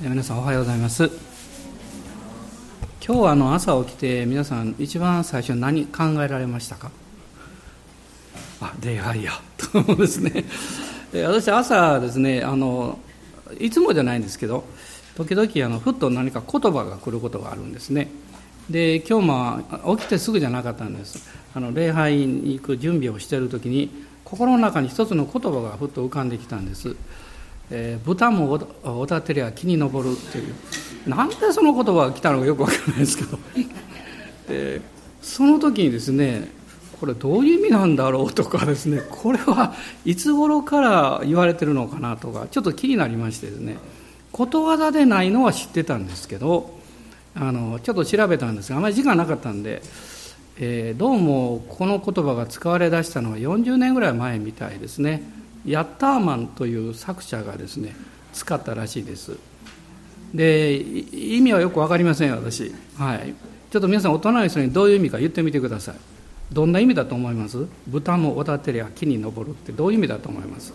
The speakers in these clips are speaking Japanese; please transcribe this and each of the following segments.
皆さんおはようございます。今日はあの朝起きて皆さん一番最初何考えられましたか？あ礼拝や。と思うんですね。私朝ですねあのいつもじゃないんですけど時々あのふっと何か言葉が来ることがあるんですね。で今日も起きてすぐじゃなかったんです。あの礼拝に行く準備をしている時に心の中に一つの言葉がふっと浮かんできたんですえー、豚もおたてりゃ木に登るっていう。なんでその言葉が来たのかよくわからないですけど。でその時にですねこれどういう意味なんだろうとかですねこれはいつ頃から言われてるのかなとかちょっと気になりましてですねことわざでないのは知ってたんですけどあのちょっと調べたんですがあまり時間なかったんで、えー、どうもこの言葉が使われだしたのは40年ぐらい前みたいですね。ヤッターマンという作者がですね使ったらしいです。で意味はよく分かりません私。はい。ちょっと皆さん大人の人にどういう意味か言ってみてください。どんな意味だと思います？豚もおたてりゃ木に登るってどういう意味だと思います？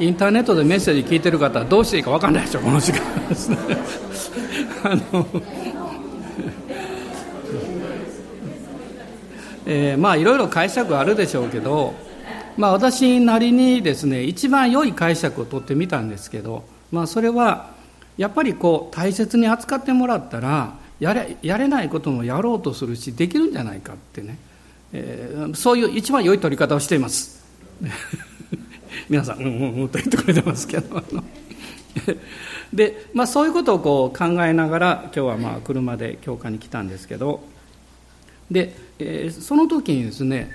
インターネットでメッセージ聞いてる方はどうしていいか分かんないでしょこの時間ですねあのえー、まあいろいろ解釈あるでしょうけど、まあ、私なりにですね一番良い解釈を取ってみたんですけど、まあ、それはやっぱりこう大切に扱ってもらったらやれやれないこともやろうとするしできるんじゃないかってね、えー、そういう一番良い取り方をしています。皆さん、うんうんうんと言ってくれてますけど。で、まあ、そういうことをこう考えながら今日はまあ車で教会に来たんですけどで、えー、その時にですね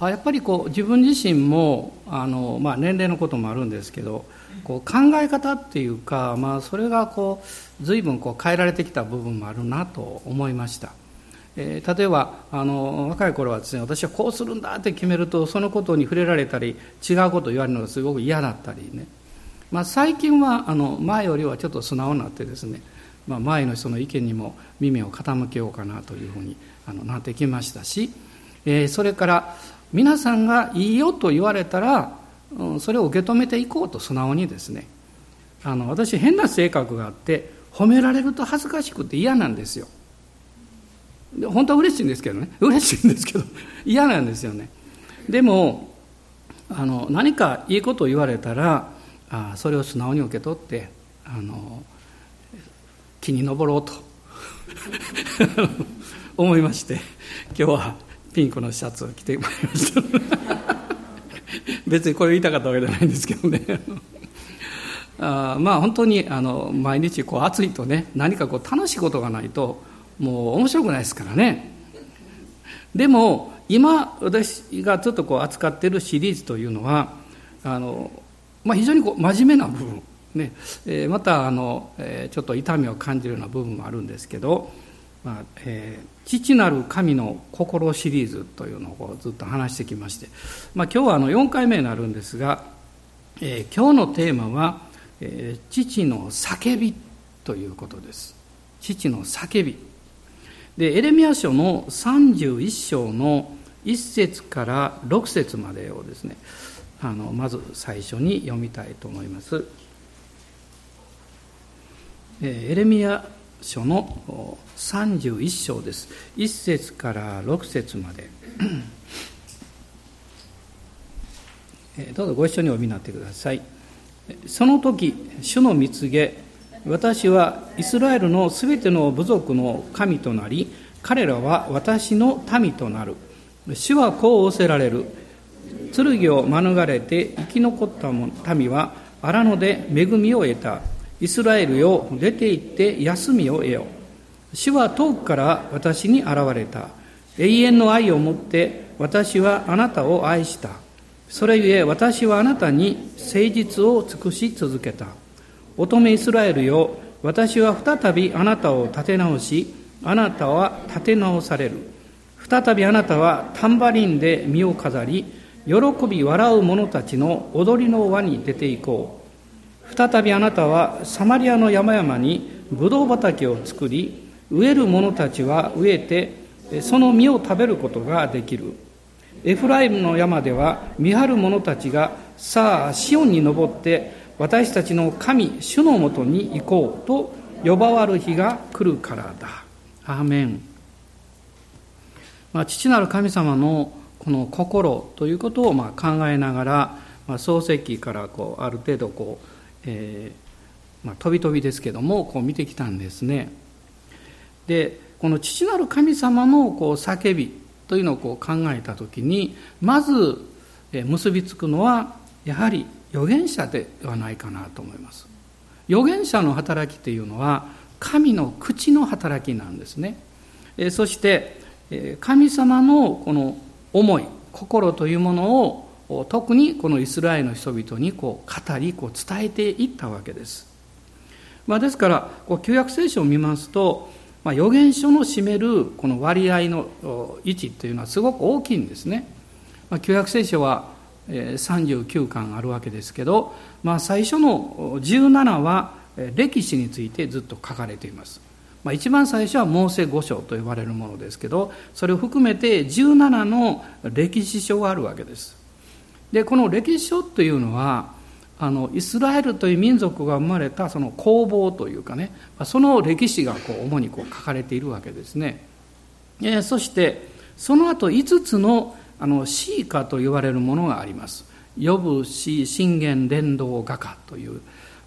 あやっぱりこう自分自身もあの、まあ、年齢のこともあるんですけどこう考え方っていうか、まあ、それがこう随分こう変えられてきた部分もあるなと思いました。えー、例えばあの若い頃はですね私はこうするんだって決めるとそのことに触れられたり違うことを言われるのがすごく嫌だったりね、まあ、最近はあの前よりはちょっと素直になってですね、まあ、前の人の意見にも耳を傾けようかなというふうにあのなってきましたし、えー、それから皆さんがいいよと言われたら、うん、それを受け止めていこうと素直にですねあの私変な性格があって褒められると恥ずかしくて嫌なんですよ。本当は嬉しいんですけどね。嬉しいんですけど嫌なんですよね。でもあの何かいいことを言われたらあそれを素直に受け取ってあの木に登ろうと。思いまして今日はピンクのシャツを着てまいりました。別にこれ言いたかったわけじゃないんですけどね。あまあ本当にあの毎日こう暑いとね何かこう楽しいことがないともう面白くないですからね。でも今私がちょっとこう扱っているシリーズというのはあの、まあ、非常にこう真面目な部分、ね。えー、またあの、えー、ちょっと痛みを感じるような部分もあるんですけど「まあえー、父なる神の心」シリーズというのをずっと話してきまして、まあ、今日はあの4回目になるんですが、えー、今日のテーマは、えー「父の叫び」ということです。父の叫び。でエレミア書の31章の1節から6節までをですねあのまず最初に読みたいと思います。エレミア書の31章です。1節から6節まで。どうぞご一緒にお見になってください。その時主の蜜げ私はイスラエルのすべての部族の神となり、彼らは私の民となる。主はこう仰せられる。剣を免れて生き残った民は荒野で恵みを得た。イスラエルよ、出て行って休みを得よ。主は遠くから私に現れた。永遠の愛をもって私はあなたを愛した。それゆえ私はあなたに誠実を尽くし続けた。乙女イスラエルよ私は再びあなたを立て直しあなたは立て直される。再びあなたはタンバリンで身を飾り喜び笑う者たちの踊りの輪に出ていこう。再びあなたはサマリアの山々にブドウ畑を作り植える者たちは植えてその実を食べることができる。エフライムの山では見張る者たちがさあシオンに登って私たちの神主のもとに行こうと呼ばわる日が来るからだ。アーメン、まあ、父なる神様のこの心ということをまあ考えながら、まあ、創世記からこうある程度こう、えーまあ、飛び飛びですけどもこう見てきたんですね。でこの父なる神様のこう叫びというのをこう考えた時にまず結びつくのはやはり預言者ではないかなと思います。預言者の働きというのは神の口の働きなんですね。そして神様のこの思い心というものを特にこのイスラエルの人々にこう語りこう伝えていったわけです、まあ、ですからこう旧約聖書を見ますと、まあ、預言書の占めるこの割合の位置というのはすごく大きいんですね、まあ、旧約聖書は39巻あるわけですけど、まあ、最初の17は歴史についてずっと書かれています、まあ、一番最初はモーセ五書と呼ばれるものですけどそれを含めて17の歴史書があるわけです。でこの歴史書というのはあのイスラエルという民族が生まれたその攻防というかねその歴史がこう主にこう書かれているわけですね、えー、そしてその後5つのあのシーカと言われるものがあります。呼ぶし信玄伝道画家という、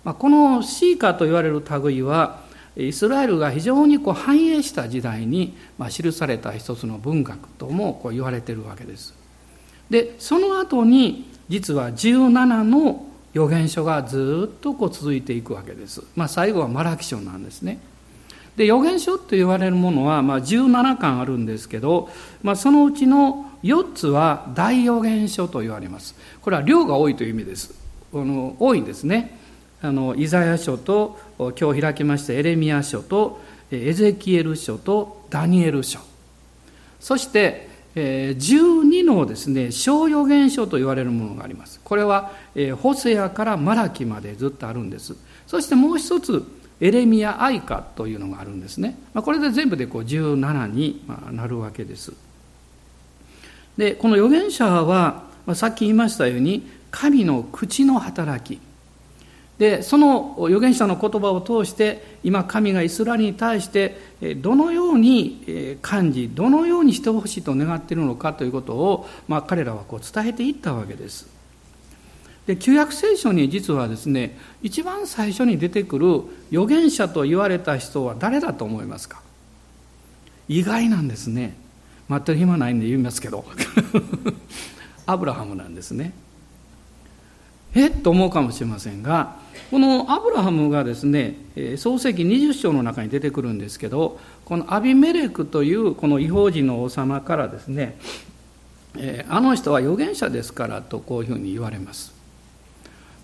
まあ、このシーカと言われる類はイスラエルが非常にこう繁栄した時代に、まあ、記された一つの文学ともこう言われてるわけです。でその後に実は17の預言書がずっとこう続いていくわけです。まあ、最後はマラキ書なんですね。で預言書と言われるものは、まあ、17巻あるんですけど、まあ、そのうちの4つは大預言書と言われます。これは量が多いという意味です。あの多いんですね。あのイザヤ書と今日開きましたエレミア書とエゼキエル書とダニエル書そして、え12のですね小預言書と言われるものがありますこれは、えホセアからマラキまでずっとあるんですそしてもう一つエレミア・アイカというのがあるんですね、まあ、これで全部でこう17になるわけです。でこの預言者は、まあ、さっき言いましたように神の口の働き。でその預言者の言葉を通して今神がイスラエルに対してどのように感じどのようにしてほしいと願っているのかということを、まあ、彼らはこう伝えていったわけです。で旧約聖書に実はですね一番最初に出てくる預言者と言われた人は誰だと思いますか？意外なんですね。待ってる暇ないんで言いますけど。アブラハムなんですね。え？っと思うかもしれませんがこのアブラハムがですね創世記20章の中に出てくるんですけどこのアビメレクというこの違法人の王様からですねあの人は預言者ですからとこういうふうに言われます。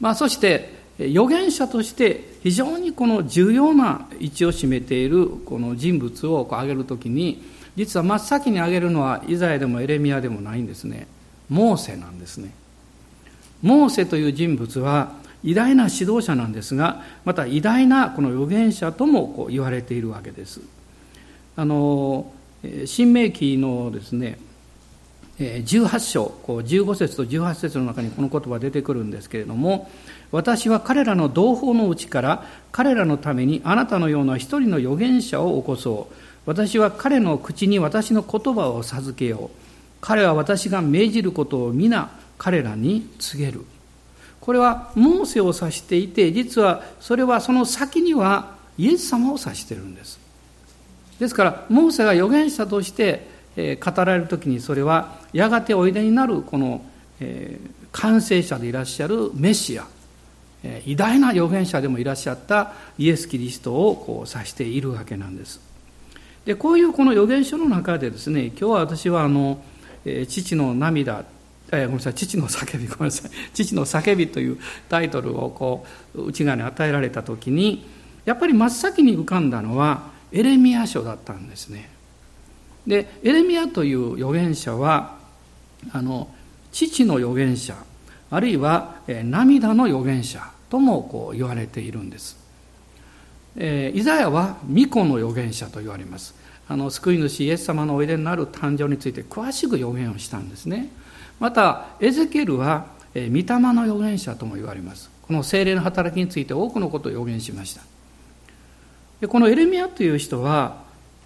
まあ、そして預言者として非常にこの重要な位置を占めているこの人物を挙げるときに実は真っ先に挙げるのはイザヤでもエレミアでもないんですね。モーセなんですね。モーセという人物は偉大な指導者なんですがまた偉大なこの預言者ともこう言われているわけです。あの新明記のですね18章15節と18節の中にこの言葉出てくるんですけれども私は彼らの同胞のうちから彼らのためにあなたのような一人の預言者を起こそう。私は彼の口に私の言葉を授けよう。彼は私が命じることを皆彼らに告げる。これはモーセを指していて実はそれはその先にはイエス様を指してるんです。ですからモーセが預言者として語られる時にそれはやがておいでになるこの、完成者でいらっしゃるメシア、偉大な預言者でもいらっしゃったイエス・キリストをこう指しているわけなんです。でこういうこの預言書の中でですね今日は私はあの、父の涙えごめんなさい父の叫びごめんなさい 父の叫びというタイトルをこう内側に与えられた時にやっぱり真っ先に浮かんだのはエレミア書だったんですね。でエレミアという預言者はあの父の預言者あるいは、え涙の預言者ともこう言われているんです。えー、イザヤは巫女の預言者と言われます。あの救い主イエス様のおいでになる誕生について詳しく予言をしたんですね。またエゼケルは、えー、御霊の預言者とも言われます。この精霊の働きについて多くのことを予言しました。でこのエレミアという人は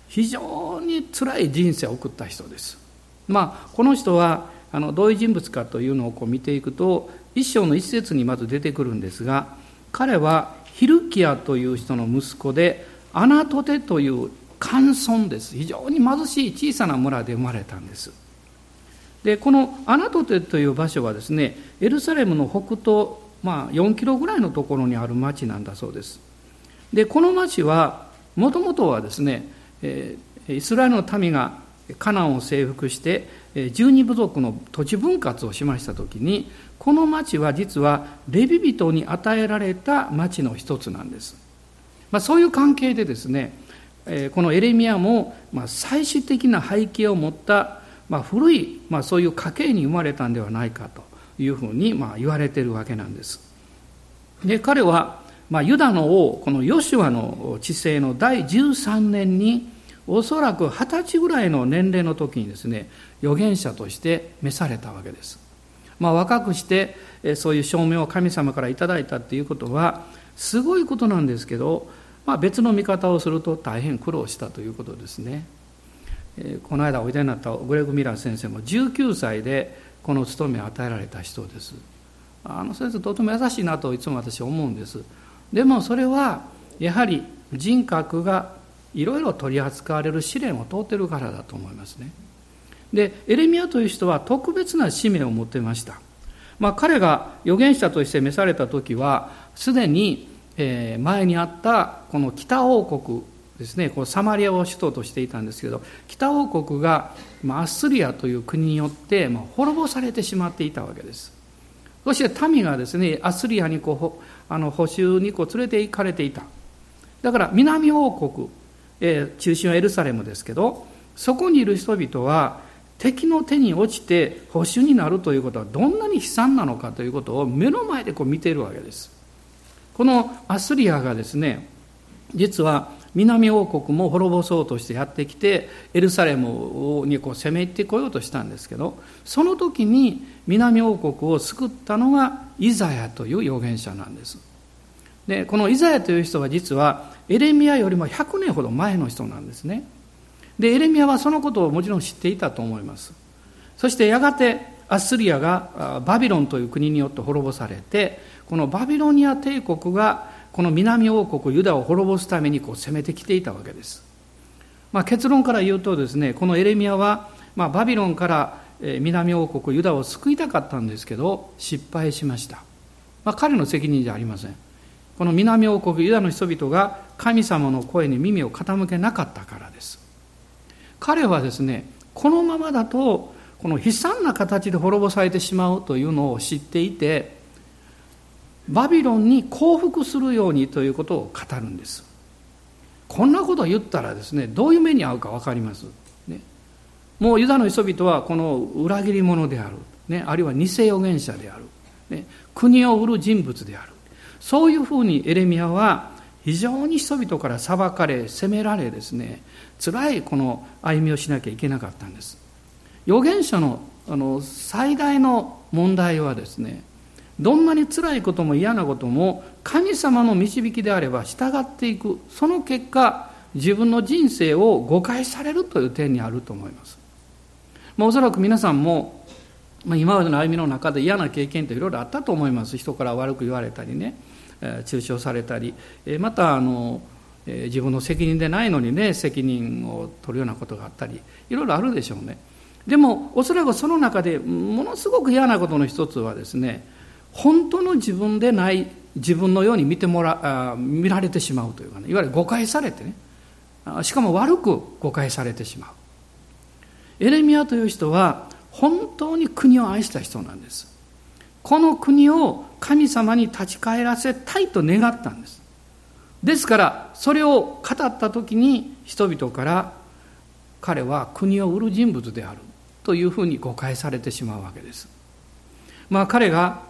非常に辛い人生を送った人です。まあこの人はあのどういう人物かというのをこう見ていくと一章の一節にまず出てくるんですが彼はヒルキアという人の息子でアナトテという寒村です。非常に貧しい小さな村で生まれたんです。でこのアナトテという場所はですねエルサレムの北東、まあ、4キロぐらいのところにある町なんだそうです。でこの町はもともとはですね、イスラエルの民がカナンを征服して十二部族の土地分割をしました時にこの町は実はレビ人に与えられた町の一つなんです、まあ、そういう関係でですねこのエレミアも最終的な背景を持った古いそういう家系に生まれたんではないかというふうにまあ言われているわけなんです。で彼はまあユダの王このヨシュアの治世の第13年におそらく二十歳ぐらいの年齢の時にですね預言者として召されたわけです。まあ、若くしてそういう証明を神様からいいたっていうことはすごいことなんですけど、まあ、別の見方をすると大変苦労したということですね。この間おいでになったグレグ・ミラー先生も19歳でこの務めを与えられた人です。あの先生とても優しいなといつも私思うんです。でもそれはやはり人格がいろいろ取り扱われる試練を通ってるからだと思いますね。でエレミアという人は特別な使命を持ってました。まあ、彼が預言者として召された時はすでに前にあったこの北王国ですねこうサマリアを首都としていたんですけど北王国がアッスリアという国によって滅ぼされてしまっていたわけですそして民がですねアスリアにこうあの補修にこう連れて行かれていた。だから南王国えー、中心はエルサレムですけどそこにいる人々は敵の手に落ちて保守になるということはどんなに悲惨なのかということを目の前でこう見ているわけです。このアスリアがですね実は南王国も滅ぼそうとしてやってきてエルサレムにこう攻め入ってこようとしたんですけどその時に南王国を救ったのがイザヤという預言者なんです。でこのイザヤという人は実はエレミアよりも100年ほど前の人なんですね。でエレミアはそのことをもちろん知っていたと思います。そしてやがてアッスリアがバビロンという国によって滅ぼされてこのバビロニア帝国がこの南王国ユダを滅ぼすためにこう攻めてきていたわけです、まあ、結論から言うとですねこのエレミアは、まあ、バビロンから南王国ユダを救いたかったんですけど失敗しました、まあ、彼の責任じゃありません。この南王国ユダの人々が神様の声に耳を傾けなかったからです。彼はですねこのままだとこの悲惨な形で滅ぼされてしまうというのを知っていてバビロンに降伏するようにということを語るんです。こんなことを言ったらですねどういう目に遭うか分かります、ね、もうユダの人々はこの裏切り者である、ね、あるいは偽預言者である、ね、国を売る人物である。そういうふうにエレミアは非常に人々から裁かれ責められですね辛いこの歩みをしなきゃいけなかったんです。預言者のあの最大の問題はですねどんなに辛いことも嫌なことも神様の導きであれば従っていく。その結果自分の人生を誤解されるという点にあると思います、まあ、おそらく皆さんも、まあ、今までの歩みの中で嫌な経験っていろいろあったと思います。人から悪く言われたりね中傷されたり。またあの自分の責任でないのにね責任を取るようなことがあったり。いろいろあるでしょうね。でもおそらくその中でものすごく嫌なことの一つはですね本当の自分でない自分のように見てもら見られてしまうというかね。いわゆる誤解されてね。しかも悪く誤解されてしまう。エレミアという人は本当に国を愛した人なんです。この国を神様に立ち返らせたいと願ったんです。ですからそれを語った時に人々から彼は国を売る人物であるというふうに誤解されてしまうわけです。まあ彼が、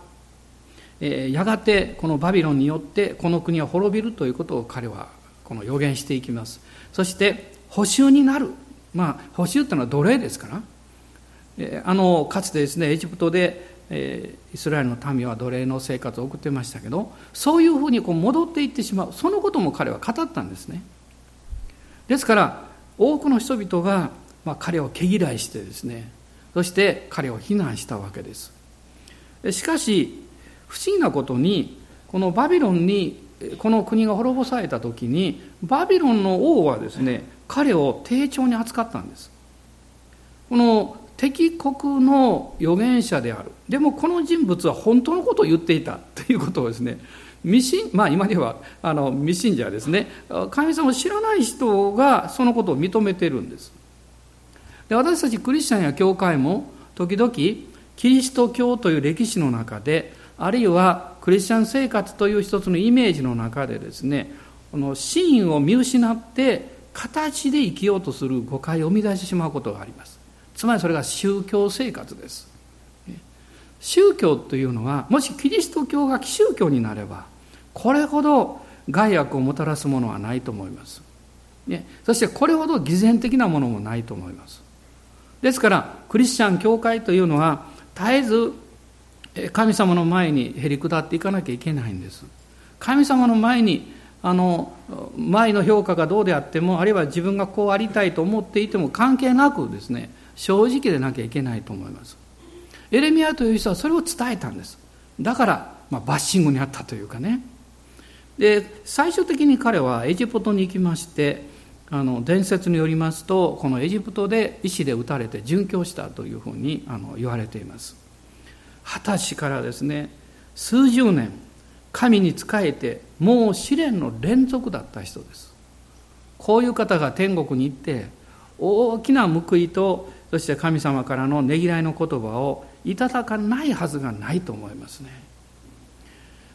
え、やがてこのバビロンによってこの国は滅びるということを彼はこの予言していきます。そして補修になる。まあ補修っていうのは奴隷ですから。あのかつてですねエジプトで、え、イスラエルの民は奴隷の生活を送ってましたけどそういうふうにこう戻っていってしまう。そのことも彼は語ったんですね。ですから多くの人々が、まあ、彼を毛嫌いしてですねそして彼を非難したわけです。しかし不思議なことにこのバビロンにこの国が滅ぼされた時にバビロンの王はですね彼を丁重に扱ったんです。この敵国の預言者である。でもこの人物は本当のことを言っていた。ということをですね未信まあ今ではあの未信者ですね神様を知らない人がそのことを認めてるんです。で私たちクリスチャンや教会も時々キリスト教という歴史の中であるいはクリスチャン生活という一つのイメージの中でですねこの真意を見失って形で生きようとする誤解を生み出してしまうことがあります。つまりそれが宗教生活です。宗教というのはもしキリスト教が宗教になればこれほど害悪をもたらすものはないと思います、ね、そしてこれほど偽善的なものもないと思います。ですからクリスチャン教会というのは絶えず神様の前にへり下っていかなきゃいけないんです。神様の前にあの前の評価がどうであってもあるいは自分がこうありたいと思っていても関係なくですね正直でなきゃいけないと思います。エレミアという人はそれを伝えたんです。だから、まあ、バッシングにあったというかね。で最終的に彼はエジプトに行きましてあの伝説によりますとこのエジプトで石で撃たれて殉教したというふうにあの言われています。二十歳からですね数十年神に仕えてもう試練の連続だった人です。こういう方が天国に行って大きな報いとそして神様からのねぎらいの言葉をいただかないはずがないと思いますね。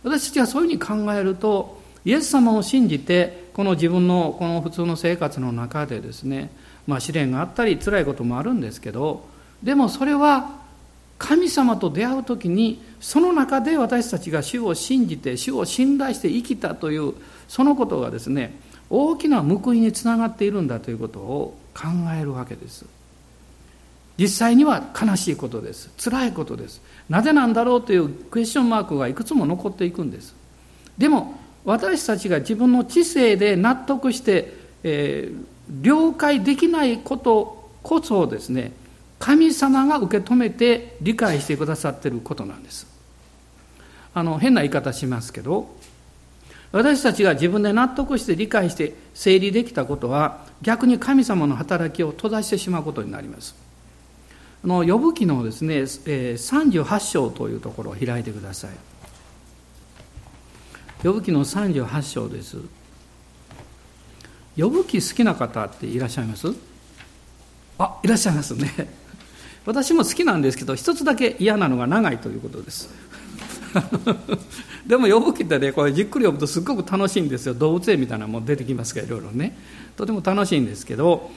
私たちはそういうふうに考えるとイエス様を信じてこの自分のこの普通の生活の中でですねまあ試練があったり辛いこともあるんですけどでもそれは神様と出会う時にその中で私たちが主を信じて主を信頼して生きたというそのことがですね大きな報いにつながっているんだということを考えるわけです。実際には悲しいことです。辛いことです。なぜなんだろうというクエスチョンマークがいくつも残っていくんです。でも私たちが自分の知性で納得して、えー、了解できないことこそですね神様が受け止めて理解してくださっていることなんです。あの変な言い方しますけど私たちが自分で納得して理解して整理できたことは逆に神様の働きを閉ざしてしまうことになります。あの呼ぶ記のですね、えー、38章というところを開いてください。呼ぶ記の38章です。呼ぶ記好きな方っていらっしゃいます？あいらっしゃいますね。私も好きなんですけど一つだけ嫌なのが長いということです。でも呼ぶ記ってねこれじっくり読むとすっごく楽しいんですよ。動物園みたいなのも出てきますからいろいろね。とても楽しいんですけど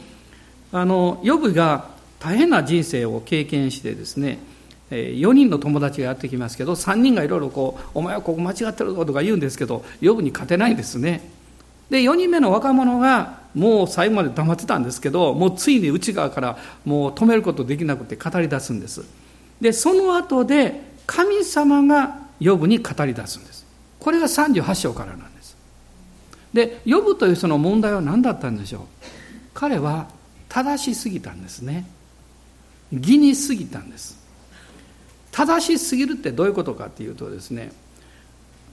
あの呼ぶが大変な人生を経験してですね4人の友達がやってきますけど3人がいろいろこう「お前はここ間違ってるぞ」とか言うんですけど呼ぶに勝てないんですね。で4人目の若者がもう最後まで黙ってたんですけどもうついに内側からもう止めることできなくて語り出すんです。でその後で神様が呼ぶに語り出すんです。これが38章からなんです。で呼ぶというその問題は何だったんでしょう。彼は正しすぎたんですね。義に過ぎたんです。正しすぎるってどういうことかっていうとですね、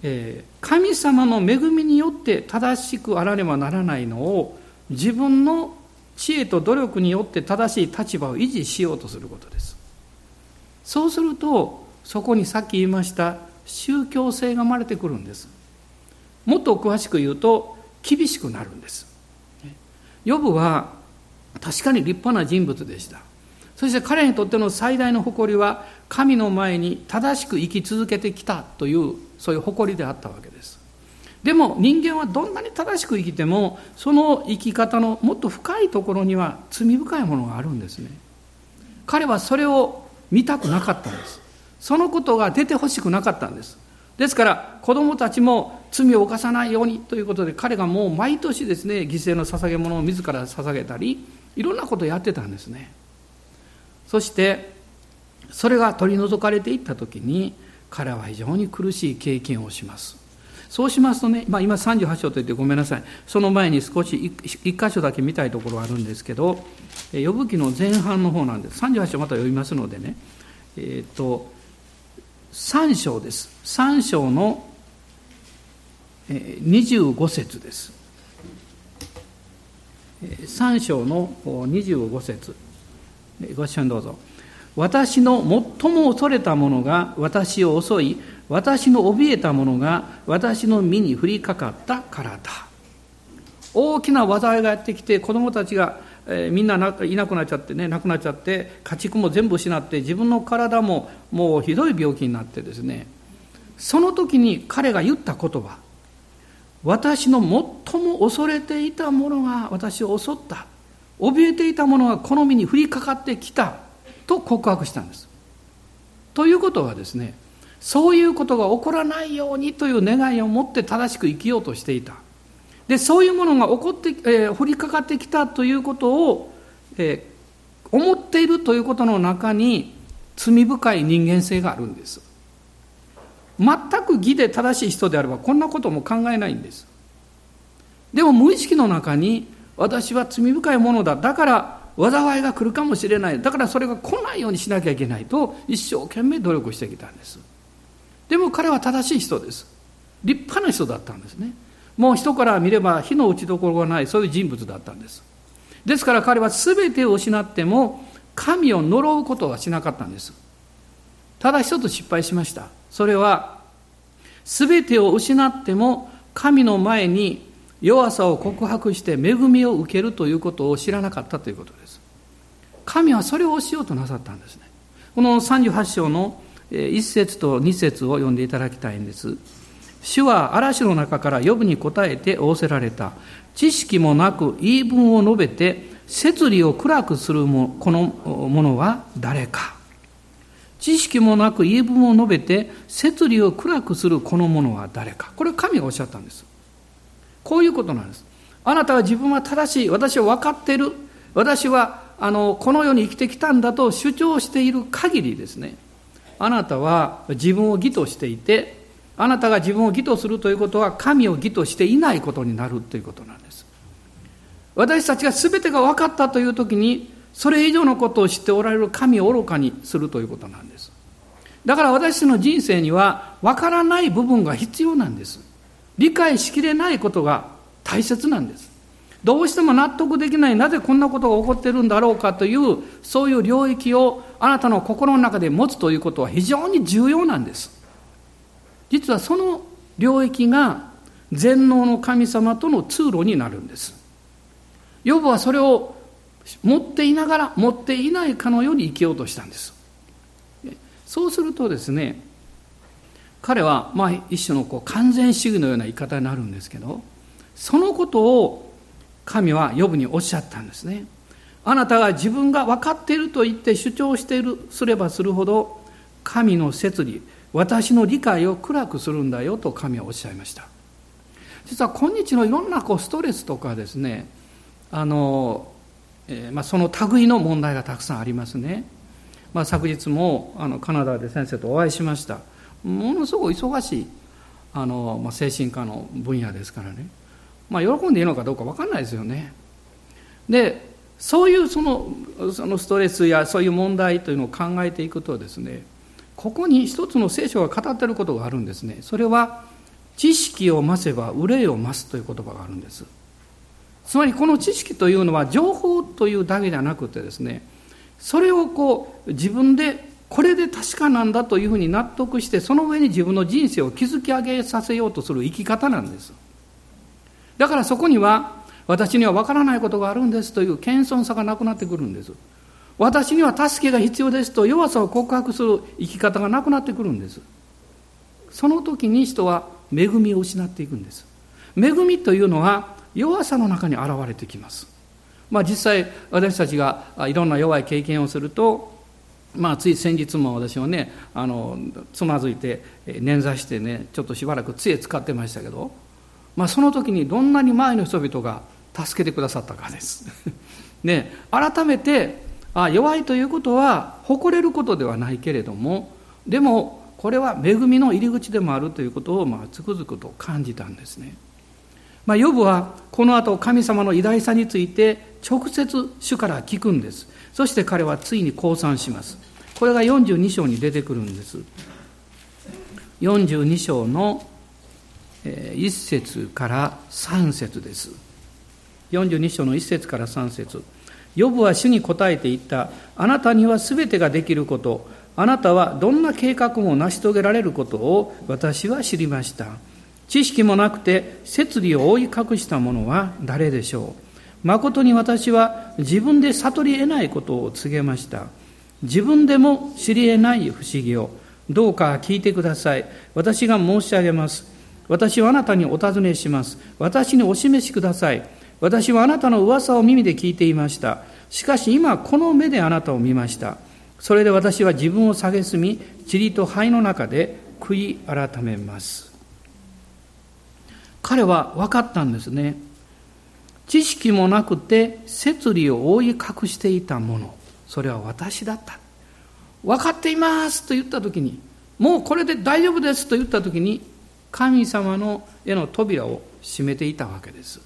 えー、神様の恵みによって正しくあらねばならないのを自分の知恵と努力によって正しい立場を維持しようとすることです。そうするとそこにさっき言いました宗教性が生まれてくるんです。もっと詳しく言うと厳しくなるんです。ヨブは確かに立派な人物でした。そして彼にとっての最大の誇りは神の前に正しく生き続けてきたというそういう誇りであったわけです。でも人間はどんなに正しく生きてもその生き方のもっと深いところには罪深いものがあるんですね。彼はそれを見たくなかったんです。そのことが出てほしくなかったんです。ですから子供たちも罪を犯さないようにということで彼がもう毎年ですね犠牲の捧げ物を自ら捧げたりいろんなことをやってたんですね。そしてそれが取り除かれていった時に彼は非常に苦しい経験をします。そうしますとね、まあ、今38章と言ってごめんなさい。その前に少し1箇所だけ見たいところがあるんですけど呼ぶ記の前半の方なんです。38章また読みますのでね。えっ、と3章です。3章の25節です。3章の25節。ご一緒にどうぞ。私の最も恐れたものが私を襲い私の怯えたものが私の身に降りかかったからだ。大きな災いがやってきて子供たちがえー、みんないなくなっちゃってね亡くなっちゃって家畜も全部失って自分の体ももうひどい病気になってですね。その時に彼が言った言葉私の最も恐れていたものが私を襲った。怯えていたものがこの身に降りかかってきた。と告白したんです。ということはですねそういうことが起こらないようにという願いを持って正しく生きようとしていた。でそういうものが起こって、えー、降りかかってきたということを、えー、思っているということの中に罪深い人間性があるんです。全く義で正しい人であればこんなことも考えないんです。でも無意識の中に私は罪深いものだ。だから災いが来るかもしれない。だからそれが来ないようにしなきゃいけないと一生懸命努力してきたんです。でも彼は正しい人です。立派な人だったんですね。もう人から見れば火の打ちどころがないそういう人物だったんです。ですから彼は全てを失っても神を呪うことはしなかったんです。ただ一つ失敗しました。それは全てを失っても神の前に弱さを告白して恵みを受けるということを知らなかったということです。神はそれをしようとなさったんですねこの38章の1節と2節を読んでいただきたいんです主は嵐の中から呼ぶに答えて仰せられた。知識もなく言い分を述べて、摂理を暗くするもこのものは誰か。知識もなく言い分を述べて、摂理を暗くするこのものは誰か。これは神がおっしゃったんです。こういうことなんです。あなたは自分は正しい。私は分かっている。私はあのこの世に生きてきたんだと主張している限りですね。あなたは自分を義としていて、あなたが自分を義とするということは神を義としていないことになるということなんです。私たちが全てが分かったという時にそれ以上のことを知っておられる神を愚かにするということなんです。だから私の人生には分からない部分が必要なんです。理解しきれないことが大切なんです。どうしても納得できないなぜこんなことが起こってるんだろうかというそういう領域をあなたの心の中で持つということは非常に重要なんです実はその領域が全能の神様との通路になるんです。ヨブはそれを持っていながら持っていないかのように生きようとしたんです。そうするとですね、彼はまあ一種のこう完全主義のような言い方になるんですけど、そのことを神はヨブにおっしゃったんですね。あなたが自分が分かっていると言って主張しているすればするほど神の摂理私の理解を暗くするんだよと神はおっしゃいました。実は今日のいろんなこうストレスとかですねあの、えー、まあ、その類の問題がたくさんありますね、まあ、昨日もあのカナダで先生とお会いしました。ものすごく忙しいあの、まあ、精神科の分野ですからね、まあ、喜んでいいのかどうか分かんないですよね。でそういうそのそのストレスやそういう問題というのを考えていくとですねここに一つの聖書が語っていることがあるんですね。それは知識を増せば憂いを増すという言葉があるんです。つまりこの知識というのは情報というだけじゃなくてですねそれをこう自分でこれで確かなんだというふうに納得してその上に自分の人生を築き上げさせようとする生き方なんです。だからそこには私には分からないことがあるんですという謙遜さがなくなってくるんです。私には助けが必要ですと弱さを告白する生き方がなくなってくるんです。その時に人は恵みを失っていくんです。恵みというのは弱さの中に現れてきます。まあ実際私たちがいろんな弱い経験をするとまあ、つい先日も私はねあのつまずいて捻挫してねちょっとしばらく杖使ってましたけど、まあ、その時にどんなに前の人々が助けてくださったかです ね改めてあ弱いということは誇れることではないけれどもでもこれは恵みの入り口でもあるということをまあつくづくと感じたんですね。まあ、ヨブはこの後神様の偉大さについて直接主から聞くんです。そして彼はついに降参します。これが42章に出てくるんです。42章の1節から3節です。42章の1節から3節ヨブは主に答えて言った。あなたには全てができること。あなたはどんな計画も成し遂げられることを私は知りました。知識もなくて摂理を覆い隠した者は誰でしょう。誠に私は自分で悟り得ないことを告げました。自分でも知り得ない不思議をどうか聞いてください。私が申し上げます。私はあなたにお尋ねします。私にお示しください。私はあなたの噂を耳で聞いていました。しかし今この目であなたを見ました。それで私は自分を蔑み、塵と灰の中で悔い改めます。彼は分かったんですね。知識もなくて、摂理を覆い隠していたもの。それは私だった。分かっていますと言った時に、もうこれで大丈夫ですと言った時に、神様の絵の扉を閉めていたわけです。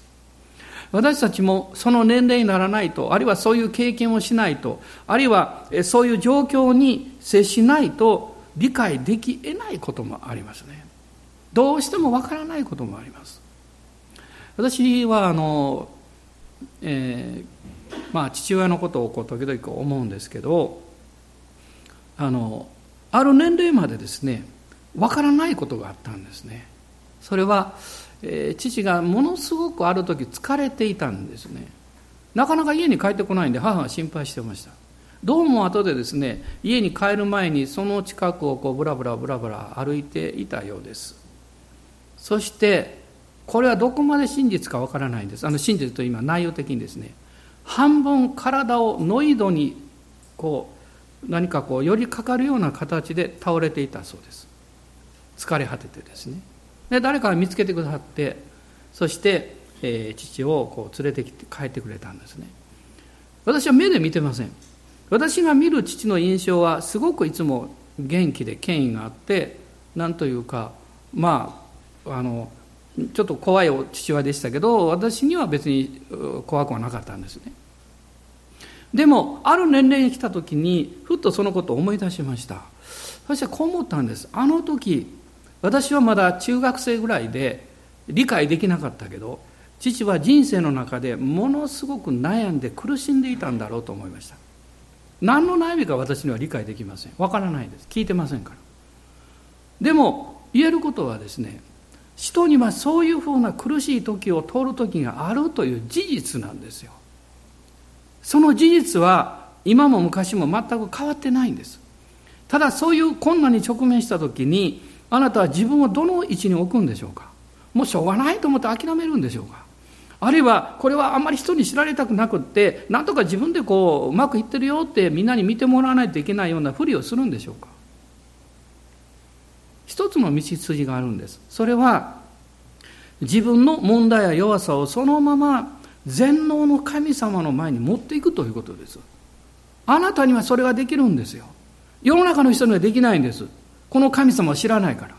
私たちもその年齢にならないと、あるいはそういう経験をしないと、あるいはそういう状況に接しないと理解でき得ないこともありますね。どうしてもわからないこともあります。私はあの、えー、まあ父親のことをこう時々思うんですけど、あのある年齢までですね、わからないことがあったんですね。それはえー、父がものすごくある時疲れていたんですね。なかなか家に帰ってこないんで母が心配してました。どうも後でですね家に帰る前にその近くをこうブラブラブラブラ歩いていたようです。そしてこれはどこまで真実かわからないんです。あの真実と今内容的にですね。半分体をノイドにこう何かこう寄りかかるような形で倒れていたそうです。疲れ果ててですね。で誰かが見つけてくださってそして、えー、父をこう連れてきて帰ってくれたんですね。私は目で見てません。私が見る父の印象はすごくいつも元気で権威があって何というかまああのちょっと怖い父親でしたけど私には別に怖くはなかったんですね。でもある年齢に来た時にふっとそのことを思い出しました。私はこう思ったんです。あの時私はまだ中学生ぐらいで理解できなかったけど父は人生の中でものすごく悩んで苦しんでいたんだろうと思いました。何の悩みか私には理解できません。わからないです。聞いてませんから。でも言えることはですね人にはそういうふうな苦しい時を通る時があるという事実なんですよ。その事実は今も昔も全く変わってないんです。ただそういう困難に直面した時にあなたは自分をどの位置に置くんでしょうか？もうしょうがないと思って諦めるんでしょうか？あるいはこれはあんまり人に知られたくなくってなんとか自分でこううまくいってるよってみんなに見てもらわないといけないようなふりをするんでしょうか？一つの道筋があるんです。それは自分の問題や弱さをそのまま全能の神様の前に持っていくということです。あなたにはそれができるんですよ。世の中の人にはできないんです。この神様を知らないから。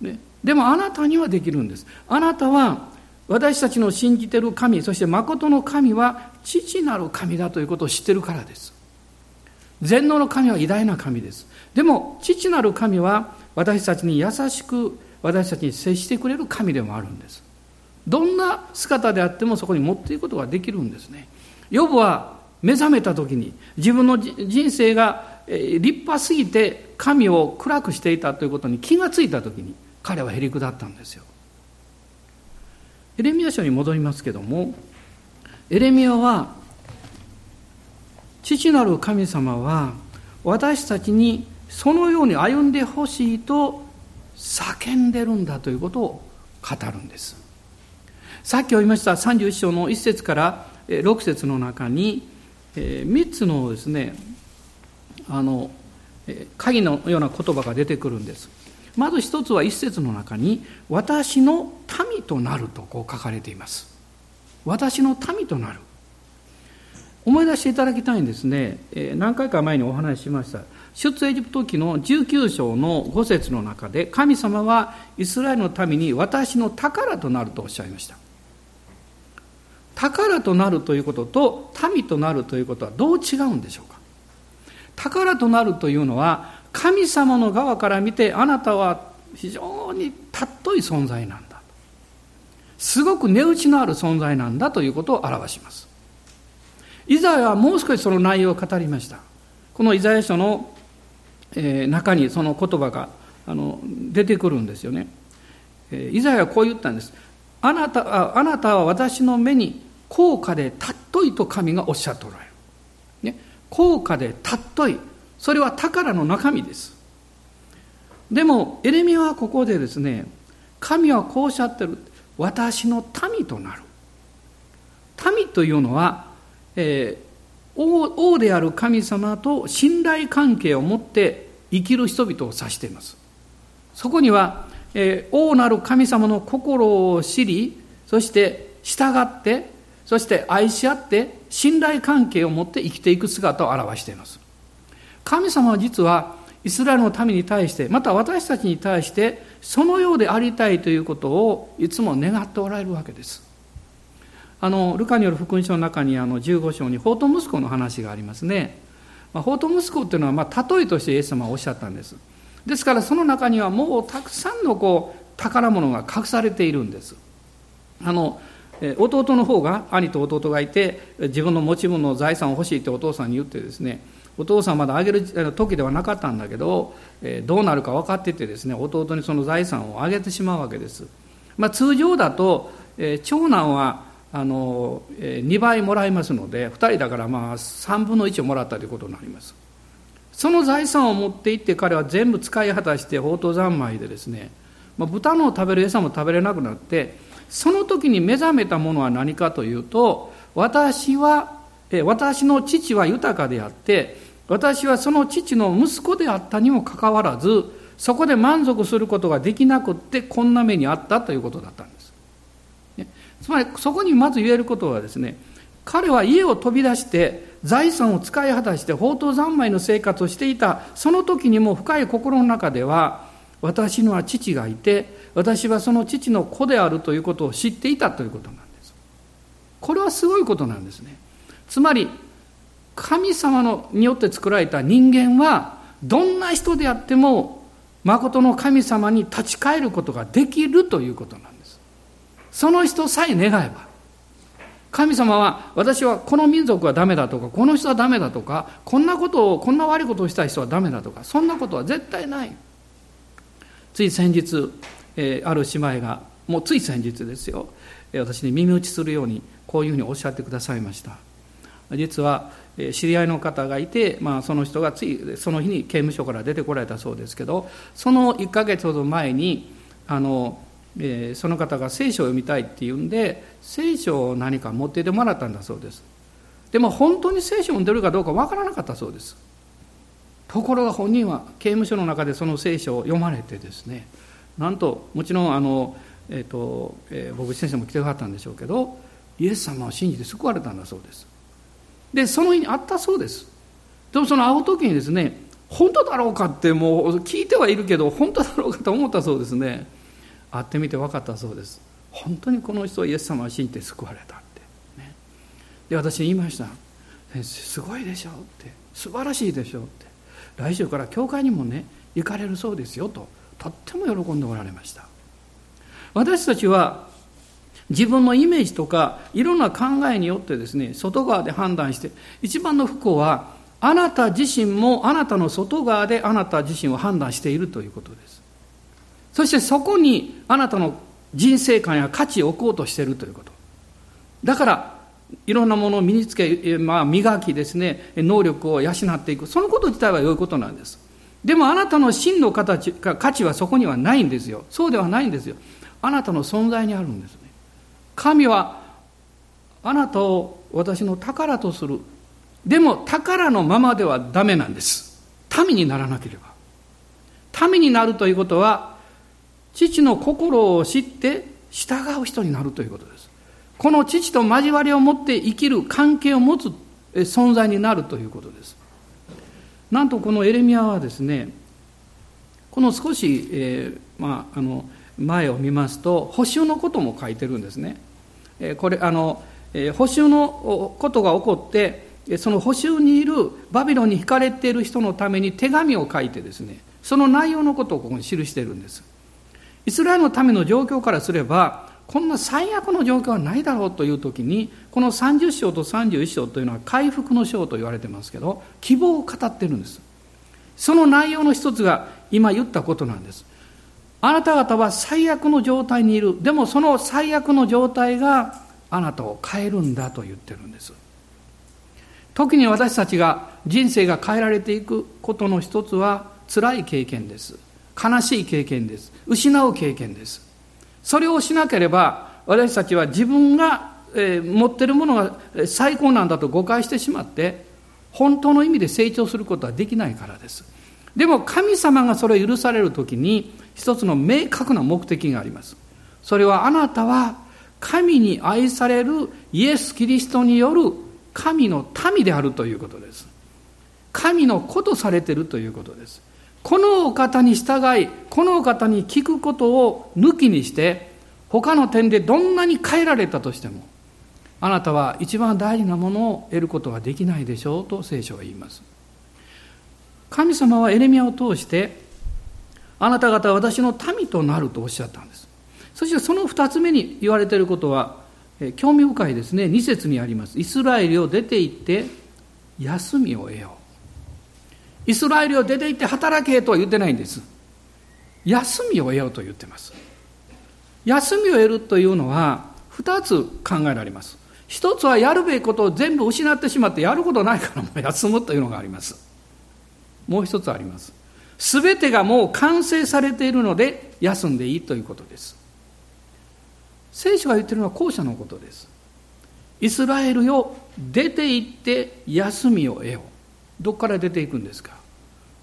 ね、でもあなたにはできるんです。あなたは私たちの信じてる神、そして誠の神は父なる神だということを知ってるからです。全能の神は偉大な神です。でも父なる神は私たちに優しく私たちに接してくれる神でもあるんです。どんな姿であってもそこに持っていくことができるんですね。ヨブは目覚めた時に自分の人生が立派すぎて神を暗くしていたということに気がついた時に彼はへりくだったんですよ。エレミア書に戻りますけどもエレミアは父なる神様は私たちにそのように歩んでほしいと叫んでるんだということを語るんです。さっき読みました31章の1節から6節の中に3つのですねあの鍵のような言葉が出てくるんです。まず一つは一節の中に「私の民となる」とこう書かれています。私の民となる。思い出していただきたいんですね。何回か前にお話ししました。出エジプト記の19章の5節の中で神様はイスラエルの民に私の宝となるとおっしゃいました。宝となるということと民となるということはどう違うんでしょうか？宝となるというのは神様の側から見てあなたは非常に尊い存在なんだ。すごく値打ちのある存在なんだということを表します。イザヤはもう少しその内容を語りました。このイザヤ書の中にその言葉があの出てくるんですよね。イザヤはこう言ったんです。あなたあなたは私の目に高価で尊いと神がおっしゃっておられる。高価で尊い。それは宝の中身です。でもエレミアはここでですね神はこうおっしゃってる。私の民となる。民というのは、えー、王王である神様と信頼関係を持って生きる人々を指しています。そこには、えー、王なる神様の心を知りそして従ってそして愛し合って信頼関係を持って生きていく姿を表しています。神様は実はイスラエルの民に対してまた私たちに対してそのようでありたいということをいつも願っておられるわけです。あのルカによる福音書の中にあの15章に法と息子の話がありますね、まあ、法と息子っていうのはまあ例えとしてイエス様はおっしゃったんです。ですからその中にはもうたくさんのこう宝物が隠されているんです。あの弟の方が兄と弟がいて自分の持ち物の財産を欲しいってお父さんに言ってですねお父さんまだあげる時ではなかったんだけどどうなるか分かっててですね弟にその財産をあげてしまうわけです、まあ、通常だと長男はあの2倍もらいますので2人だからまあ3分の1をもらったということになります。その財産を持って行って彼は全部使い果たして宝刀三昧でですね、まあ、豚の食べる餌も食べれなくなってその時に目覚めたものは何かというと私は私の父は豊かであって私はその父の息子であったにもかかわらずそこで満足することができなくってこんな目にあったということだったんです、つまりそこにまず言えることはですね彼は家を飛び出して財産を使い果たして宝刀三昧の生活をしていたその時にも深い心の中では私には父がいて私はその父の子であるということを知っていたということなんです。これはすごいことなんですね。つまり神様のによって作られた人間はどんな人であっても誠の神様に立ち返ることができるということなんです。その人さえ願えば。神様は私はこの民族はダメだとかこの人はダメだとかこんなことをこんな悪いことをした人はダメだとかそんなことは絶対ない。つい先日えある姉妹がもうつい先日ですよ私に耳打ちするようにこういうふうにおっしゃってくださいました。実は知り合いの方がいて、まあ、その人がついその日に刑務所から出てこられたそうですけどその1ヶ月ほど前にあの、えー、その方が聖書を読みたいっていうんで聖書を何か持っていてもらったんだそうです。でも本当に聖書を読んでるかどうかわからなかったそうです。ところが本人は刑務所の中でその聖書を読まれてですねなんともちろんあの、えーとえー、僕先生も来てくださったんでしょうけどイエス様を信じて救われたんだそうです。でその日に会ったそうです。でもその会う時にですね本当だろうかってもう聞いてはいるけど本当だろうかと思ったそうですね。会ってみて分かったそうです。本当にこの人はイエス様を信じて救われたって、ね、で私言いました。先生すごいでしょって。素晴らしいでしょって。来週から教会にもね行かれるそうですよと。とっても喜んでおられました。私たちは自分のイメージとかいろんな考えによってですね外側で判断して一番の不幸はあなた自身もあなたの外側であなた自身を判断しているということです。そしてそこにあなたの人生観や価値を置こうとしているということ。だからいろんなものを身につけ、まあ、磨きですね能力を養っていく。そのこと自体は良いことなんです。でもあなたの真の形価値はそこにはないんですよ。そうではないんですよ。あなたの存在にあるんですね。神はあなたを私の宝とする。でも宝のままではダメなんです。民にならなければ。民になるということは父の心を知って従う人になるということです。この父と交わりを持って生きる関係を持つ存在になるということです。なんとこのエレミアはですねこの少し、えーまあ、あの前を見ますと補修のことも書いてるんですね。えー、これあの、えー、補修のことが起こってその補修にいるバビロンに惹かれている人のために手紙を書いてですねその内容のことをここに記しているんです。イスラエルのための状況からすればこんな最悪の状況はないだろうという時にこの30章と31章というのは回復の章と言われてますけど希望を語ってるんです。その内容の一つが今言ったことなんです。あなた方は最悪の状態にいる。でもその最悪の状態があなたを変えるんだと言ってるんです。時に私たちが人生が変えられていくことの一つは辛い経験です。悲しい経験です。失う経験です。それをしなければ私たちは自分が、え持ってるものが最高なんだと誤解してしまって本当の意味で成長することはできないからです。でも神様がそれを許される時に一つの明確な目的があります。それはあなたは神に愛されるイエス・キリストによる神の民であるということです。神の子とされているということです。このお方に従いこのお方に聞くことを抜きにして他の点でどんなに変えられたとしてもあなたは一番大事なものを得ることはできないでしょうと聖書は言います。神様はエレミアを通してあなた方は私の民となるとおっしゃったんです。そしてその二つ目に言われていることは興味深いですね。二節にあります。イスラエルを出て行って休みを得よう。イスラエルを出て行って働けとは言ってないんです。休みを得ようと言ってます。休みを得るというのは二つ考えられます。一つはやるべきことを全部失ってしまってやることないからもう休むというのがあります。もう一つあります。すべてがもう完成されているので休んでいいということです。聖書が言ってるのは後者のことです。イスラエルよ出て行って休みを得よう。どこから出ていくんですか？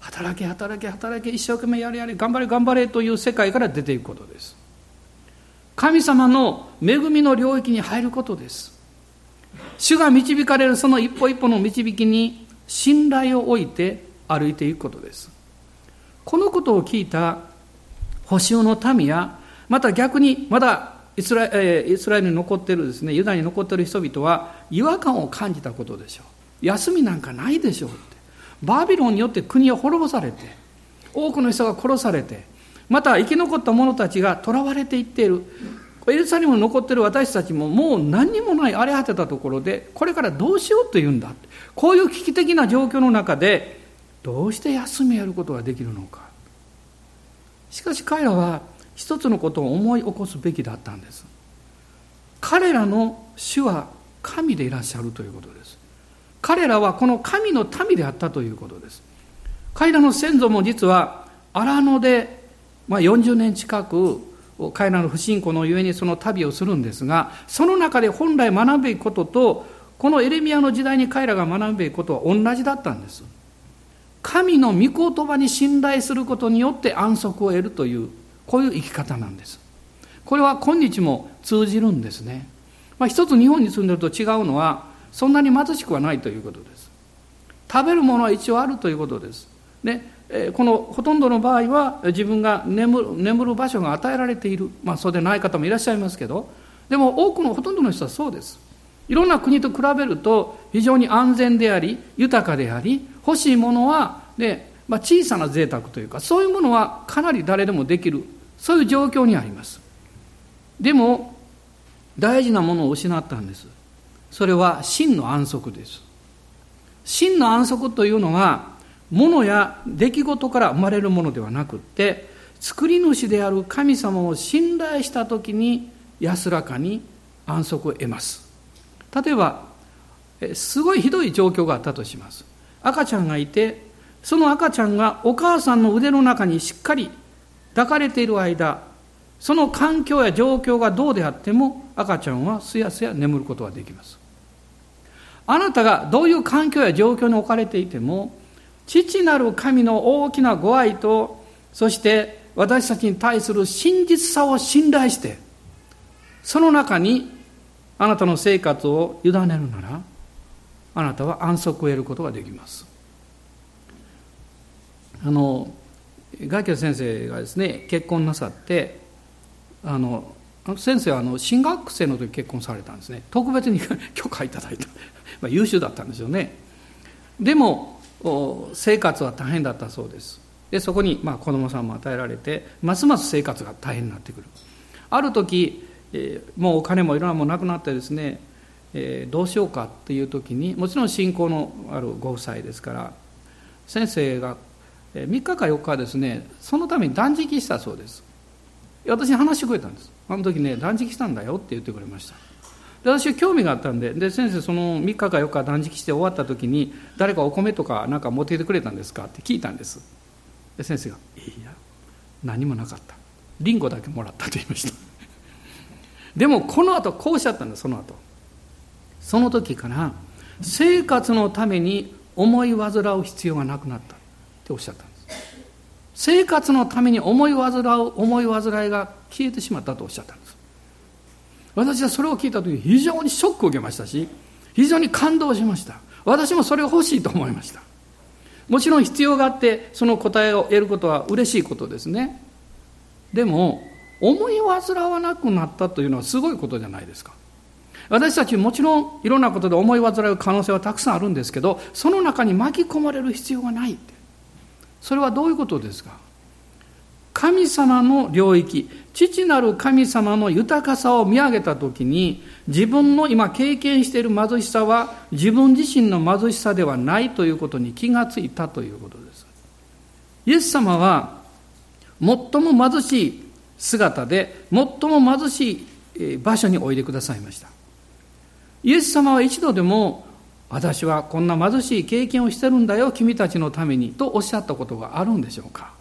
働け働け働け一生懸命やれやれ頑張れ頑張れという世界から出ていくことです。神様の恵みの領域に入ることです。主が導かれるその一歩一歩の導きに信頼を置いて歩いていくことです。このことを聞いた保守の民やまた逆にまだイスラ,、え、イスラエルに残っているですねユダに残ってる人々は違和感を感じたことでしょう。休みなんかないでしょうって。バビロンによって国を滅ぼされて多くの人が殺されてまた生き残った者たちが囚われていっている。エルサレムに残っている私たちももう何にもない荒れ果てたところでこれからどうしようというんだ。こういう危機的な状況の中でどうして休みやることができるのか。しかし彼らは一つのことを思い起こすべきだったんです。彼らの主は神でいらっしゃるということです。彼らはこの神の民であったということです。彼らの先祖も実は荒野で、まあ、40年近く彼らの不信仰のゆえにその旅をするんですがその中で本来学ぶべきこととこのエレミアの時代に彼らが学ぶべきことは同じだったんです。神の御言葉に信頼することによって安息を得るというこういう生き方なんです。これは今日も通じるんですね、まあ、一つ日本に住んでると違うのはそんなに貧しくはないということです。食べるものは一応あるということです。でこのほとんどの場合は自分が眠る眠る場所が与えられている、まあ、そうでない方もいらっしゃいますけど。でも多くのほとんどの人はそうです。いろんな国と比べると非常に安全であり豊かであり欲しいものはで、まあ、小さな贅沢というかそういうものはかなり誰でもできる。そういう状況にあります。でも大事なものを失ったんです。それは真の安息です。真の安息というのは物や出来事から生まれるものではなくって作り主である神様を信頼した時に安らかに安息を得ます。例えばすごいひどい状況があったとします。赤ちゃんがいてその赤ちゃんがお母さんの腕の中にしっかり抱かれている間その環境や状況がどうであっても赤ちゃんはすやすや眠ることができます。あなたがどういう環境や状況に置かれていても父なる神の大きなご愛とそして私たちに対する真実さを信頼してその中にあなたの生活を委ねるならあなたは安息を得ることができます。あの外家先生がですね結婚なさってあの先生はあの新学生の時結婚されたんですね。特別に許可いただいた、まあ、優秀だったんですよね。でも生活は大変だったそうです。でそこにまあ子供さんも与えられてますます生活が大変になってくる。ある時、えー、もうお金もいろんなものなくなってですね、えー、どうしようかっていう時にもちろん信仰のあるご夫妻ですから先生が3日か4日ですねそのために断食したそうです。私に話してくれたんです。あの時ね断食したんだよって言ってくれました。で私は興味があったんでで先生その3日か4日断食して終わった時に誰かお米とか何か持ってきてくれたんですかって聞いたんです。で先生が「いや何もなかった。リンゴだけもらった」と言いました。でもこの後こうおっしゃったんですその後。その時から生活のために思い煩う必要がなくなったっておっしゃったんです。生活のために思い煩う思い煩いが消えてしまったとおっしゃったんです。私はそれを聞いた時非常にショックを受けましたし非常に感動しました。私もそれを欲しいと思いました。もちろん必要があってその答えを得ることは嬉しいことですね。でも思い煩わなくなったというのはすごいことじゃないですか。私たちもちろんいろんなことで思い煩う可能性はたくさんあるんですけどその中に巻き込まれる必要がないって。それはどういうことですか？神様の領域父なる神様の豊かさを見上げた時に自分の今経験している貧しさは自分自身の貧しさではないということに気がついたということです。イエス様は最も貧しい姿で最も貧しい場所においでくださいました。イエス様は一度でも私はこんな貧しい経験をしてるんだよ君たちのためにとおっしゃったことがあるんでしょうか。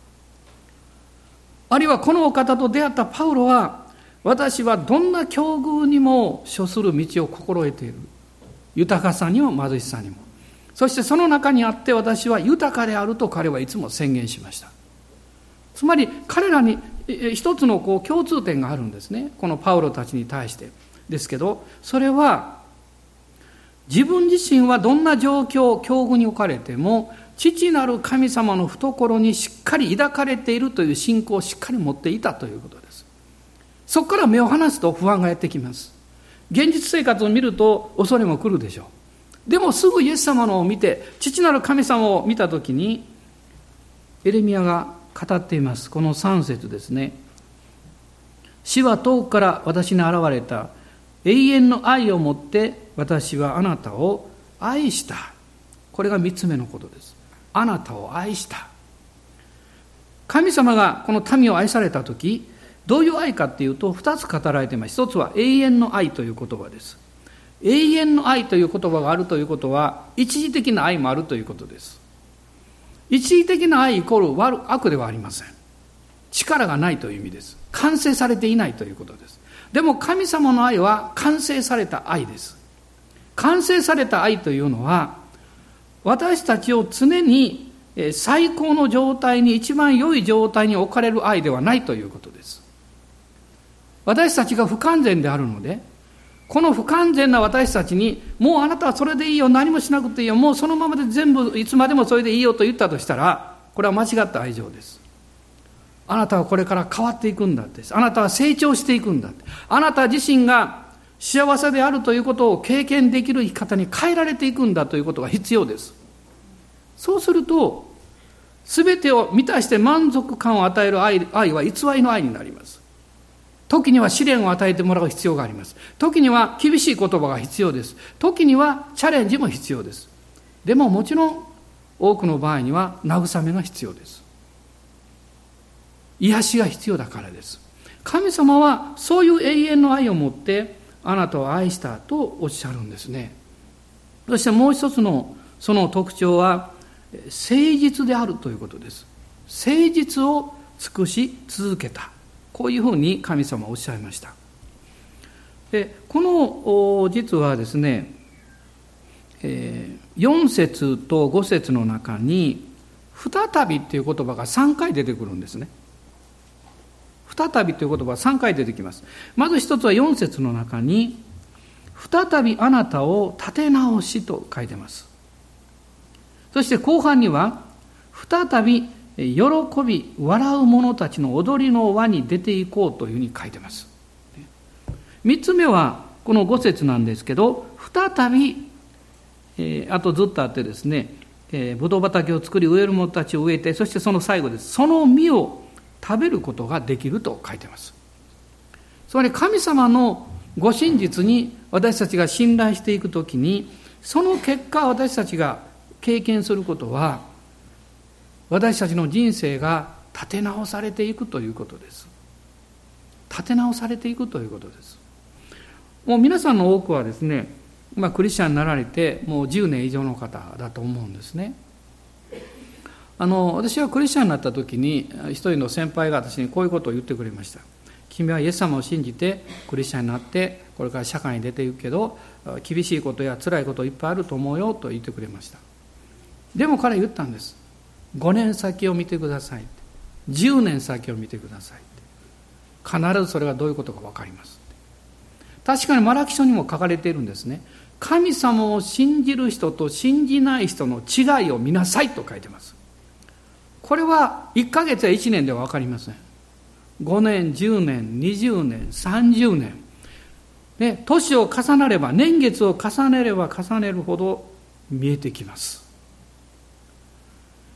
あるいはこのお方と出会ったパウロは私はどんな境遇にも処する道を心得ている。豊かさにも貧しさにも。そしてその中にあって私は豊かであると彼はいつも宣言しました。つまり彼らに一つのこう共通点があるんですね。このパウロたちに対して。ですけどそれは自分自身はどんな状況境遇に置かれても父なる神様の懐にしっかり抱かれているという信仰をしっかり持っていたということです。そこから目を離すと不安がやってきます。現実生活を見ると恐れも来るでしょう。でもすぐイエス様のを見て父なる神様を見た時にエレミアが語っています。この3節ですね。死は遠くから私に現れた。永遠の愛をもって私はあなたを愛した。これが3つ目のことです。あなたを愛した。神様がこの民を愛された時どういう愛かっていうと2つ語られています。一つは永遠の愛という言葉です。永遠の愛という言葉があるということは一時的な愛もあるということです。一時的な愛イコール悪悪ではありません。力がないという意味です。完成されていないということです。でも神様の愛は完成された愛です。完成された愛というのは私たちを常に最高の状態に一番良い状態に置かれる愛ではないということです。私たちが不完全であるのでこの不完全な私たちにもうあなたはそれでいいよ何もしなくていいよもうそのままで全部いつまでもそれでいいよと言ったとしたらこれは間違った愛情です。あなたはこれから変わっていくんだってあなたは成長していくんだって。あなた自身が幸せであるということを経験できる生き方に変えられていくんだということが必要です。そうすると全てを満たして満足感を与える愛愛は偽りの愛になります。時には試練を与えてもらう必要があります。時には厳しい言葉が必要です。時にはチャレンジも必要です。でももちろん多くの場合には慰めが必要です。癒しが必要だからです。神様はそういう永遠の愛を持ってあなたを愛したとおっしゃるんですね。そしてもう一つのその特徴は誠実であるということです。誠実を尽くし続けた。こういうふうに神様はおっしゃいました。でこの実はですね、えー、4節と5節の中に再びっていう言葉が3回出てくるんですね。再びという言葉は3回出てきます。まず一つは4節の中に、再びあなたを立て直しと書いてます。そして後半には、再び喜び、笑う者たちの踊りの輪に出ていこうというふうに書いてます。3つ目は、この5節なんですけど、再び、えー、あとずっとあってですね、えー、ブドウ畑を作り植える者たちを植えて、そしてその最後です。その実を食べることができると書いてます。つまり神様のご真実に私たちが信頼していくときに、その結果私たちが経験することは、私たちの人生が立て直されていくということです。立て直されていくということです。もう皆さんの多くはですね、まあ、クリスチャンになられてもう10年以上の方だと思うんですね。あの私はクリスチャンになった時に一人の先輩が私にこういうことを言ってくれました。君はイエス様を信じてクリスチャンになってこれから社会に出ていくけど厳しいことや辛いこといっぱいあると思うよと言ってくれました。でも彼言ったんです。5年先を見てください10年先を見てください必ずそれがどういうことか分かります確かにマラキ書にも書かれているんですね。神様を信じる人と信じない人の違いを見なさいと書いてます。これは1ヶ月や1年では分かりません。5年10年20年30年。で年を重なれば年月を重ねれば重ねるほど見えてきます。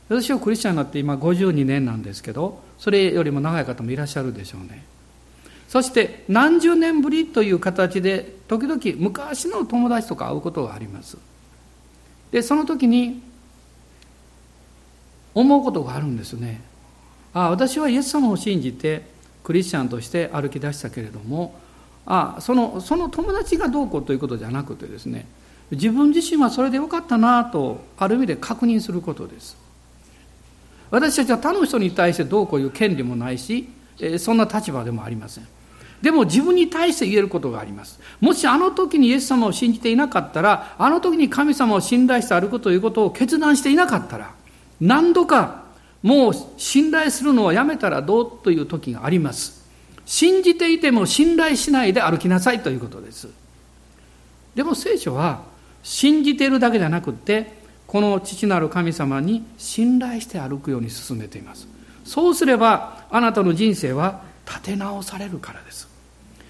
私はクリスチャンになって今52年なんですけどそれよりも長い方もいらっしゃるでしょうね。そして何十年ぶりという形で時々昔の友達とか会うことがあります。でその時に思うことがあるんですね。あ私はイエス様を信じてクリスチャンとして歩き出したけれどもあそのその友達がどうこうということじゃなくてですね自分自身はそれでよかったなとある意味で確認することです。私たちは他の人に対してどうこういう権利もないしそんな立場でもありません。でも自分に対して言えることがあります。もしあの時にイエス様を信じていなかったらあの時に神様を信頼して歩くということを決断していなかったら何度かもう信頼するのはやめたらどうという時があります。信じていても信頼しないで歩きなさいということです。でも聖書は信じているだけじゃなくてこの父なる神様に信頼して歩くように進めています。そうすればあなたの人生は立て直されるからです。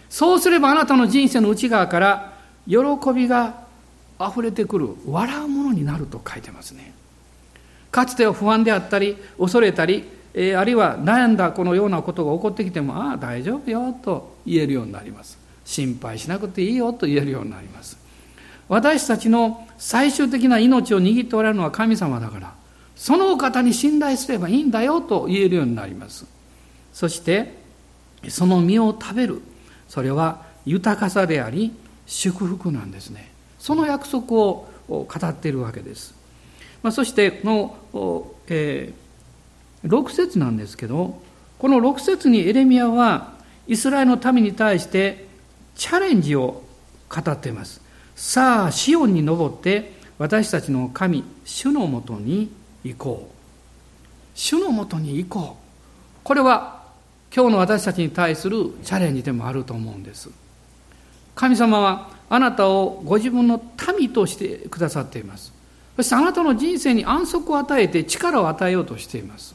そうすればあなたの人生の内側から喜びが溢れてくる笑うものになると書いてますね。かつては不安であったり恐れたり、えー、あるいは悩んだこのようなことが起こってきてもああ大丈夫よと言えるようになります。心配しなくていいよと言えるようになります。私たちの最終的な命を握っておられるのは神様だからそのお方に信頼すればいいんだよと言えるようになります。そしてその実を食べる。それは豊かさであり祝福なんですね。その約束を語っているわけです。まあ、そしてこの、えー、6節なんですけどこの6節にエレミアはイスラエルの民に対してチャレンジを語っています。さあシオンに登って私たちの神主のもとに行こう。主のもとに行こう。これは今日の私たちに対するチャレンジでもあると思うんです。神様はあなたをご自分の民としてくださっています。そしてあなたの人生に安息を与えて力を与えようとしています。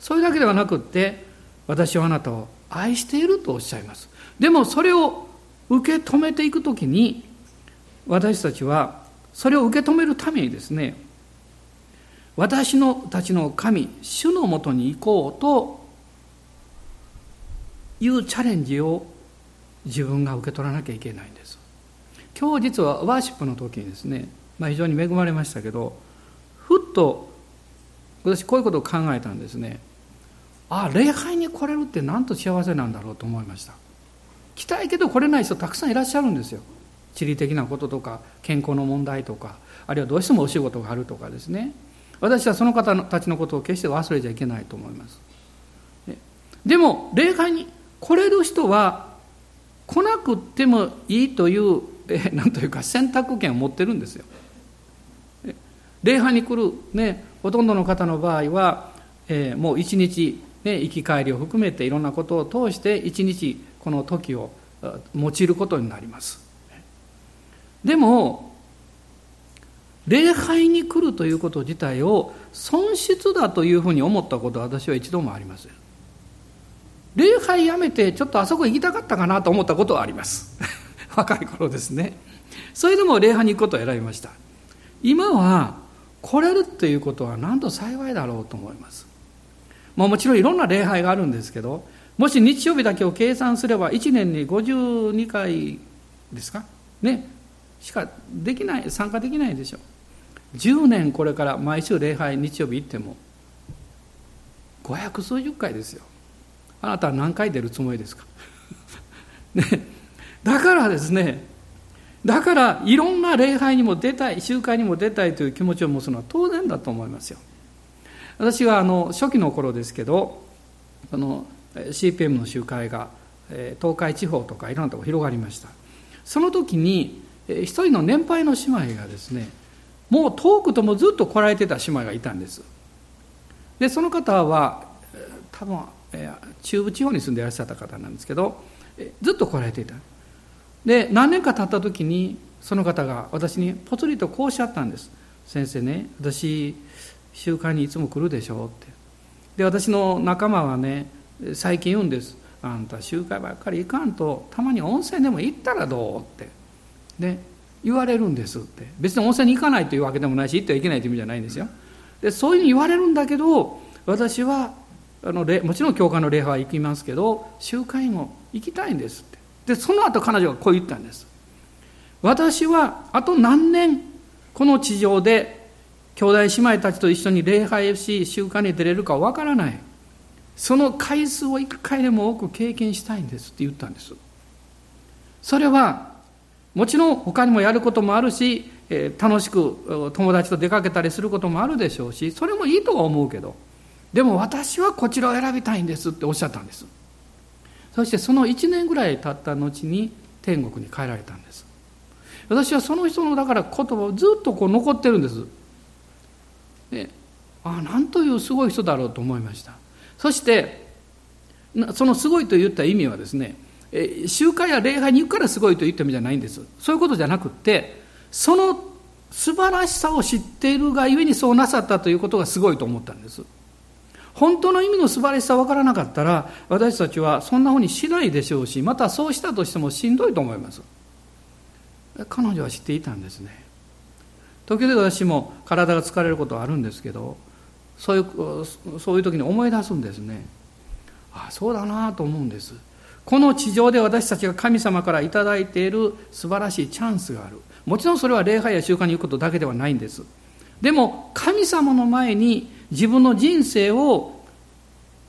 それだけではなくって、私はあなたを愛しているとおっしゃいます。でもそれを受け止めていくときに、私たちはそれを受け止めるためにですね、私のたちの神、主のもとに行こうというチャレンジを自分が受け取らなきゃいけないんです。今日実はワーシップの時にですね、まあ、非常に恵まれましたけどふっと私こういうことを考えたんですね。ああ礼拝に来れるってなんと幸せなんだろうと思いました。来たいけど来れない人たくさんいらっしゃるんですよ。地理的なこととか健康の問題とかあるいはどうしてもお仕事があるとかですね。私はその方たちのことを決して忘れちゃいけないと思います。でも礼拝に来れる人は来なくてもいいという何というか選択権を持ってるんですよ。礼拝に来る、ね、ほとんどの方の場合は、えー、もう一日、ね、行き帰りを含めていろんなことを通して一日この時を用いることになります。でも礼拝に来るということ自体を損失だというふうに思ったことは私は一度もありません。礼拝やめてちょっとあそこ行きたかったかなと思ったことはあります。若い頃ですね。それでも礼拝に行くことを選びました。今は来れるということはなんと幸いだろうと思います。まあ、もちろんいろんな礼拝があるんですけどもし日曜日だけを計算すれば1年に52回ですか？ね？しかできない参加できないでしょう。10年これから毎週礼拝日曜日行っても500数十回ですよ。あなたは何回出るつもりですか、ね、だからですねだからいろんな礼拝にも出たい集会にも出たいという気持ちを持つのは当然だと思いますよ。私はあの初期の頃ですけどあの CPM の集会が東海地方とかいろんなところ広がりました。その時に一人の年配の姉妹がですねもう遠くともずっと来られてた姉妹がいたんです。でその方は多分中部地方に住んでいらっしゃった方なんですけどずっと来られていた。で何年か経った時にその方が私にぽつりとこうおっしゃったんです。先生ね私集会にいつも来るでしょって。で私の仲間はね最近言うんです。あんた集会ばっかり行かんとたまに温泉でも行ったらどうって。で言われるんですって。別に温泉に行かないというわけでもないし行ってはいけないという意味じゃないんですよ。でそういうふうに言われるんだけど私はあのもちろん教会の礼拝は行きますけど集会も行きたいんですって。でその後彼女がこう言ったんです。私はあと何年この地上で兄弟姉妹たちと一緒に礼拝し集会に出れるかわからない。その回数を一回でも多く経験したいんですって言ったんです。それはもちろん他にもやることもあるし、楽しく友達と出かけたりすることもあるでしょうしそれもいいとは思うけど。でも私はこちらを選びたいんですっておっしゃったんです。そしてその1年ぐらい経った後に天国に帰られたんです。私はその人のだから言葉をずっとこう残ってるんです。でああなんというすごい人だろうと思いました。そしてそのすごいと言った意味はですね集会や礼拝に行くからすごいと言った意味じゃないんです。そういうことじゃなくってその素晴らしさを知っているがゆえにそうなさったということがすごいと思ったんです。本当の意味の素晴らしさ分からなかったら私たちはそんなふうにしないでしょうしまたそうしたとしてもしんどいと思います。彼女は知っていたんですね。時々私も体が疲れることはあるんですけどそういうそういう時に思い出すんですね。ああそうだなと思うんです。この地上で私たちが神様から頂いている素晴らしいチャンスがある。もちろんそれは礼拝や習慣に行くことだけではないんです。でも神様の前に自分の人生を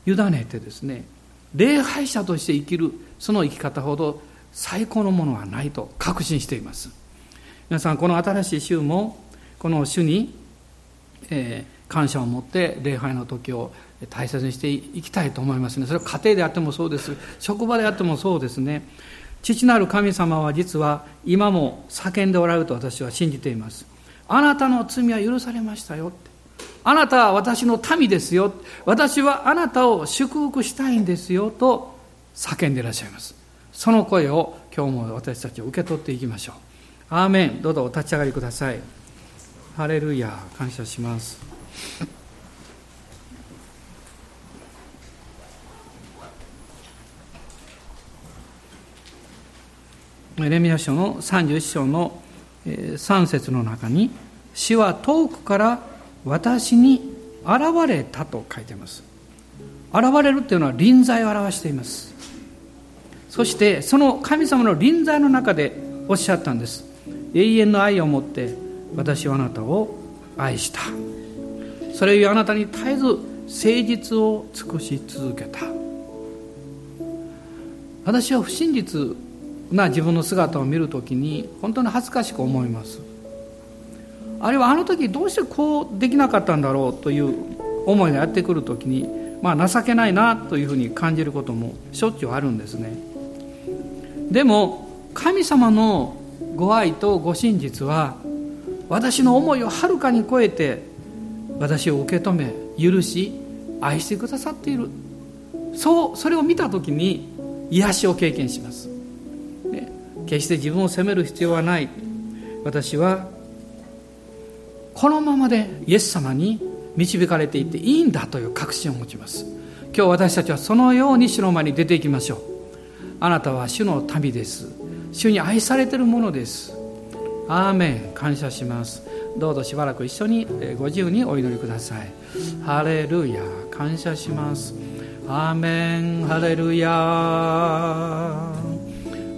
委ねてですね礼拝者として生きるその生き方ほど最高のものはないと確信しています。皆さんこの新しい週もこの主に、えー、感謝を持って礼拝の時を大切にしていきたいと思いますね。それは家庭であってもそうです。職場であってもそうですね。父なる神様は実は今も叫んでおられると私は信じています。あなたの罪は許されましたよって。あなたは私の民ですよ。私はあなたを祝福したいんですよと叫んでいらっしゃいます。その声を今日も私たちを受け取っていきましょう。アーメン。どうぞお立ち上がりください。ハレルヤ。感謝します。レミア書の31章の3節の中に「死は遠くから私に現れた」と書いてます。現れるというのは臨在を表しています。そしてその神様の臨在の中でおっしゃったんです。永遠の愛を持って私はあなたを愛した。それゆえあなたに絶えず誠実を尽くし続けた。私は不真実な自分の姿を見るときに本当に恥ずかしく思います。あるいはあの時どうしてこうできなかったんだろうという思いがやってくるときにまあ情けないなというふうに感じることもしょっちゅうあるんですね。でも神様のご愛とご真実は私の思いをはるかに超えて私を受け止め許し愛してくださっている。そうそれを見た時に癒しを経験します、ね、決して自分を責める必要はない。私はこのままでイエス様に導かれていっていいんだという確信を持ちます。今日私たちはそのように主の前に出ていきましょう。あなたは主の民です。主に愛されているものです。アーメン。感謝します。どうぞしばらく一緒にご自由にお祈りください。ハレルヤ。感謝します。アーメン。ハレルヤ。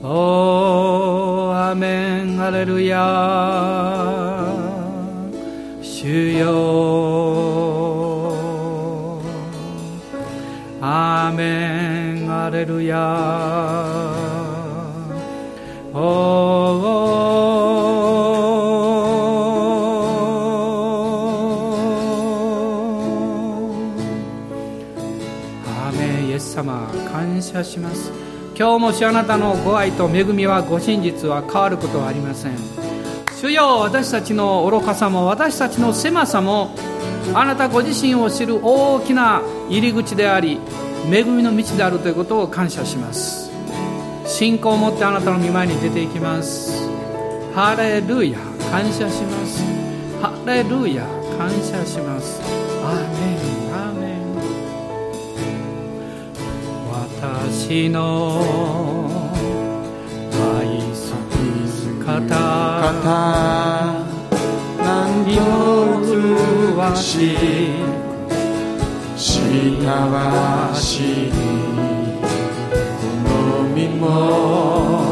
おーアーメン。ハレルヤ。主よアーメンハレルヤおー様感謝します今日もしあなたのご愛と恵みはご真実は変わることはありません主よ私たちの愚かさも私たちの狭さもあなたご自身を知る大きな入り口であり恵みの道であるということを感謝します。信仰を持ってあなたの御前に出ていきます。ハレルヤ。感謝します。ハレルヤ。感謝します。アーメン。私の愛する方。何と美しいしたわしいこの身も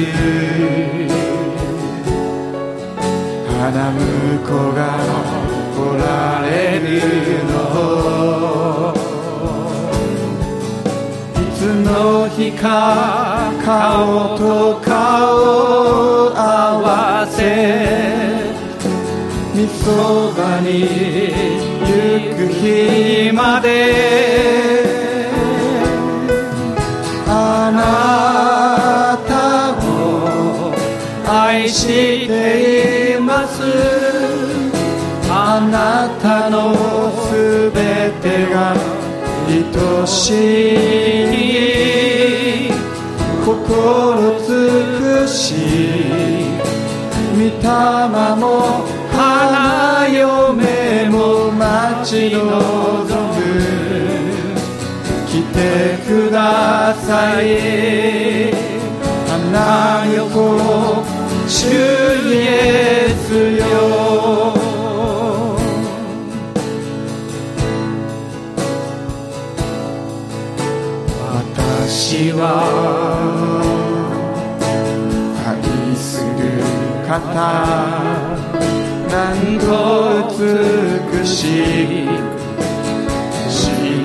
ます花婿が来られるの。いつの日か顔と顔を合わせみそばに行く日まで。しい心尽くし御霊も花嫁も待ち望む来てください。花横愛する方なんと美しい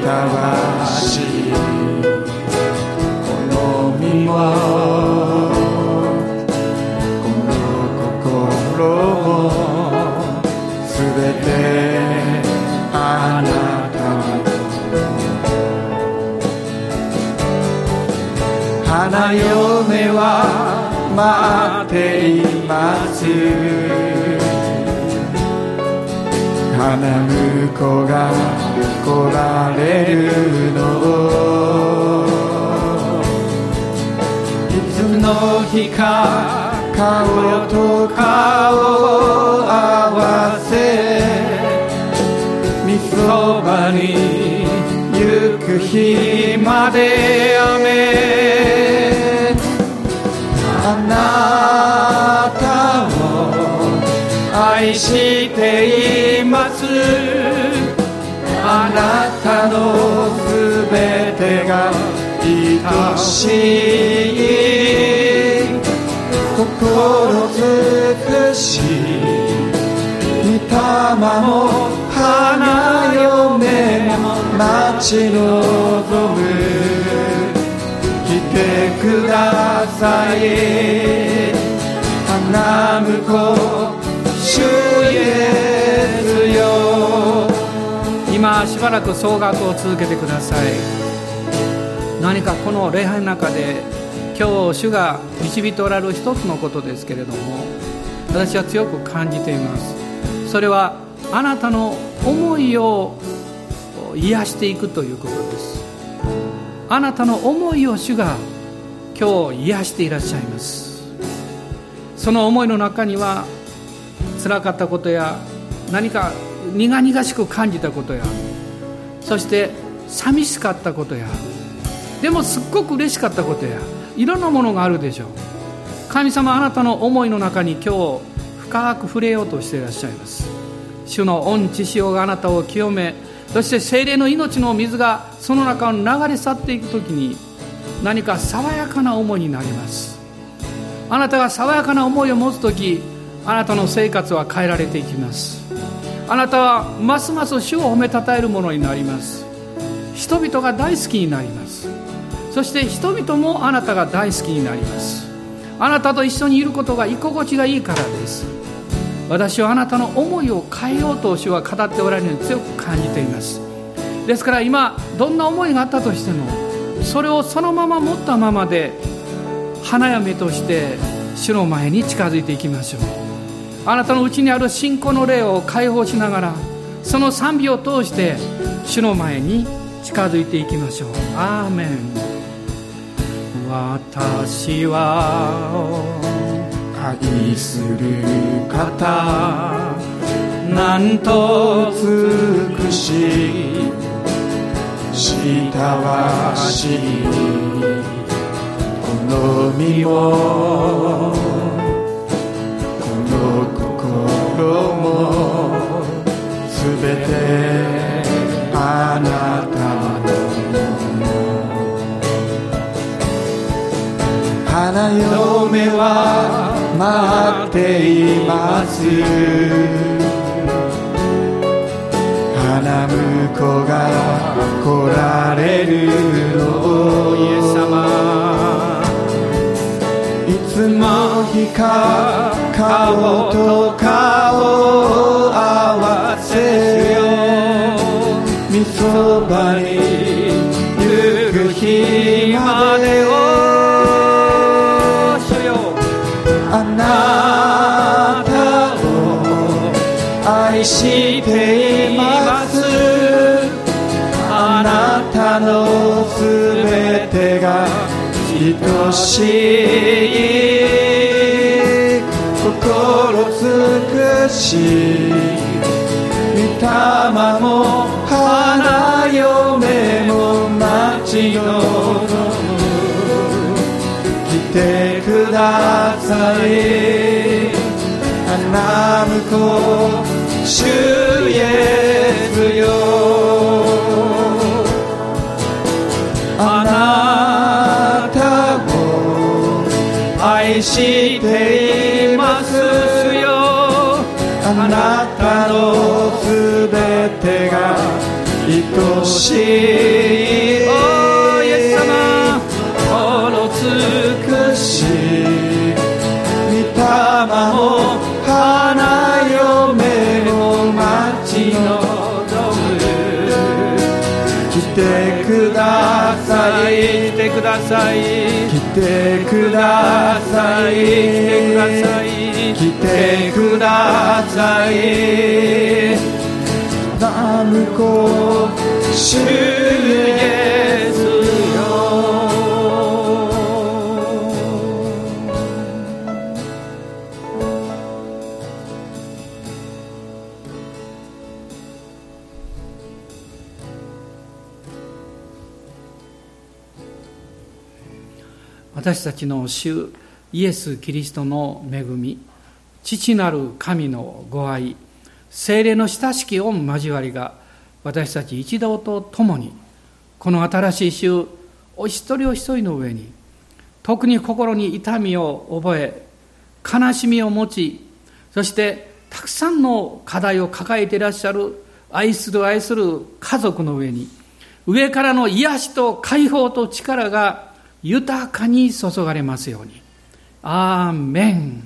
たわしこの身は花嫁は待っています。花婿が来られるの。いつの日か顔と顔合わせみそばに日まで雨。あなたを愛しています。あなたのすべてが愛しい。心尽くし御霊も花嫁も待ち望む来てください花子主イエスよ。今しばらく総額を続けてください。何かこの礼拝の中で今日主が導いておられる一つのことですけれども私は強く感じています。それはあなたの思いを癒していくということです。あなたの思いを主が今日癒していらっしゃいます。その思いの中には辛かったことや何か苦々しく感じたことやそして寂しかったことやでもすっごく嬉しかったことやいろんなものがあるでしょう。神様あなたの思いの中に今日深く触れようとしていらっしゃいます。主の恩知潮があなたを清めそして精霊の命の水がその中を流れ去っていく時に何か爽やかな思いになります。あなたが爽やかな思いを持つ時あなたの生活は変えられていきます。あなたはますます主を褒めたたえるものになります。人々が大好きになります。そして人々もあなたが大好きになります。あなたと一緒にいることが居心地がいいからです。私はあなたの思いを変えようと主は語っておられるように強く感じています。ですから今どんな思いがあったとしてもそれをそのまま持ったままで花嫁として主の前に近づいていきましょう。あなたのうちにある信仰の霊を解放しながらその賛美を通して主の前に近づいていきましょう。アーメン。私は愛する方なんと美ししたわしこの身をこの心もすべてあなたの。花嫁は待っています。花婿が来られるの。イエス様いつも日か顔と顔を合わせよ。みそばにしています。あなたのすべてが愛しい心尽くし御霊も花嫁も待ち望むてください。花婿主イエスよ。あなたを愛していますよ。あなたのすべてが愛しい。ください。来てください。来てください。来てください。ナムコ主イエス私たちの主イエス・キリストの恵み父なる神のご愛精霊の親しき御交わりが私たち一同と共にこの新しい週お一人お一人の上に特に心に痛みを覚え悲しみを持ちそしてたくさんの課題を抱えていらっしゃる愛する愛する家族の上に上からの癒しと解放と力が豊かに注がれますように。アーメン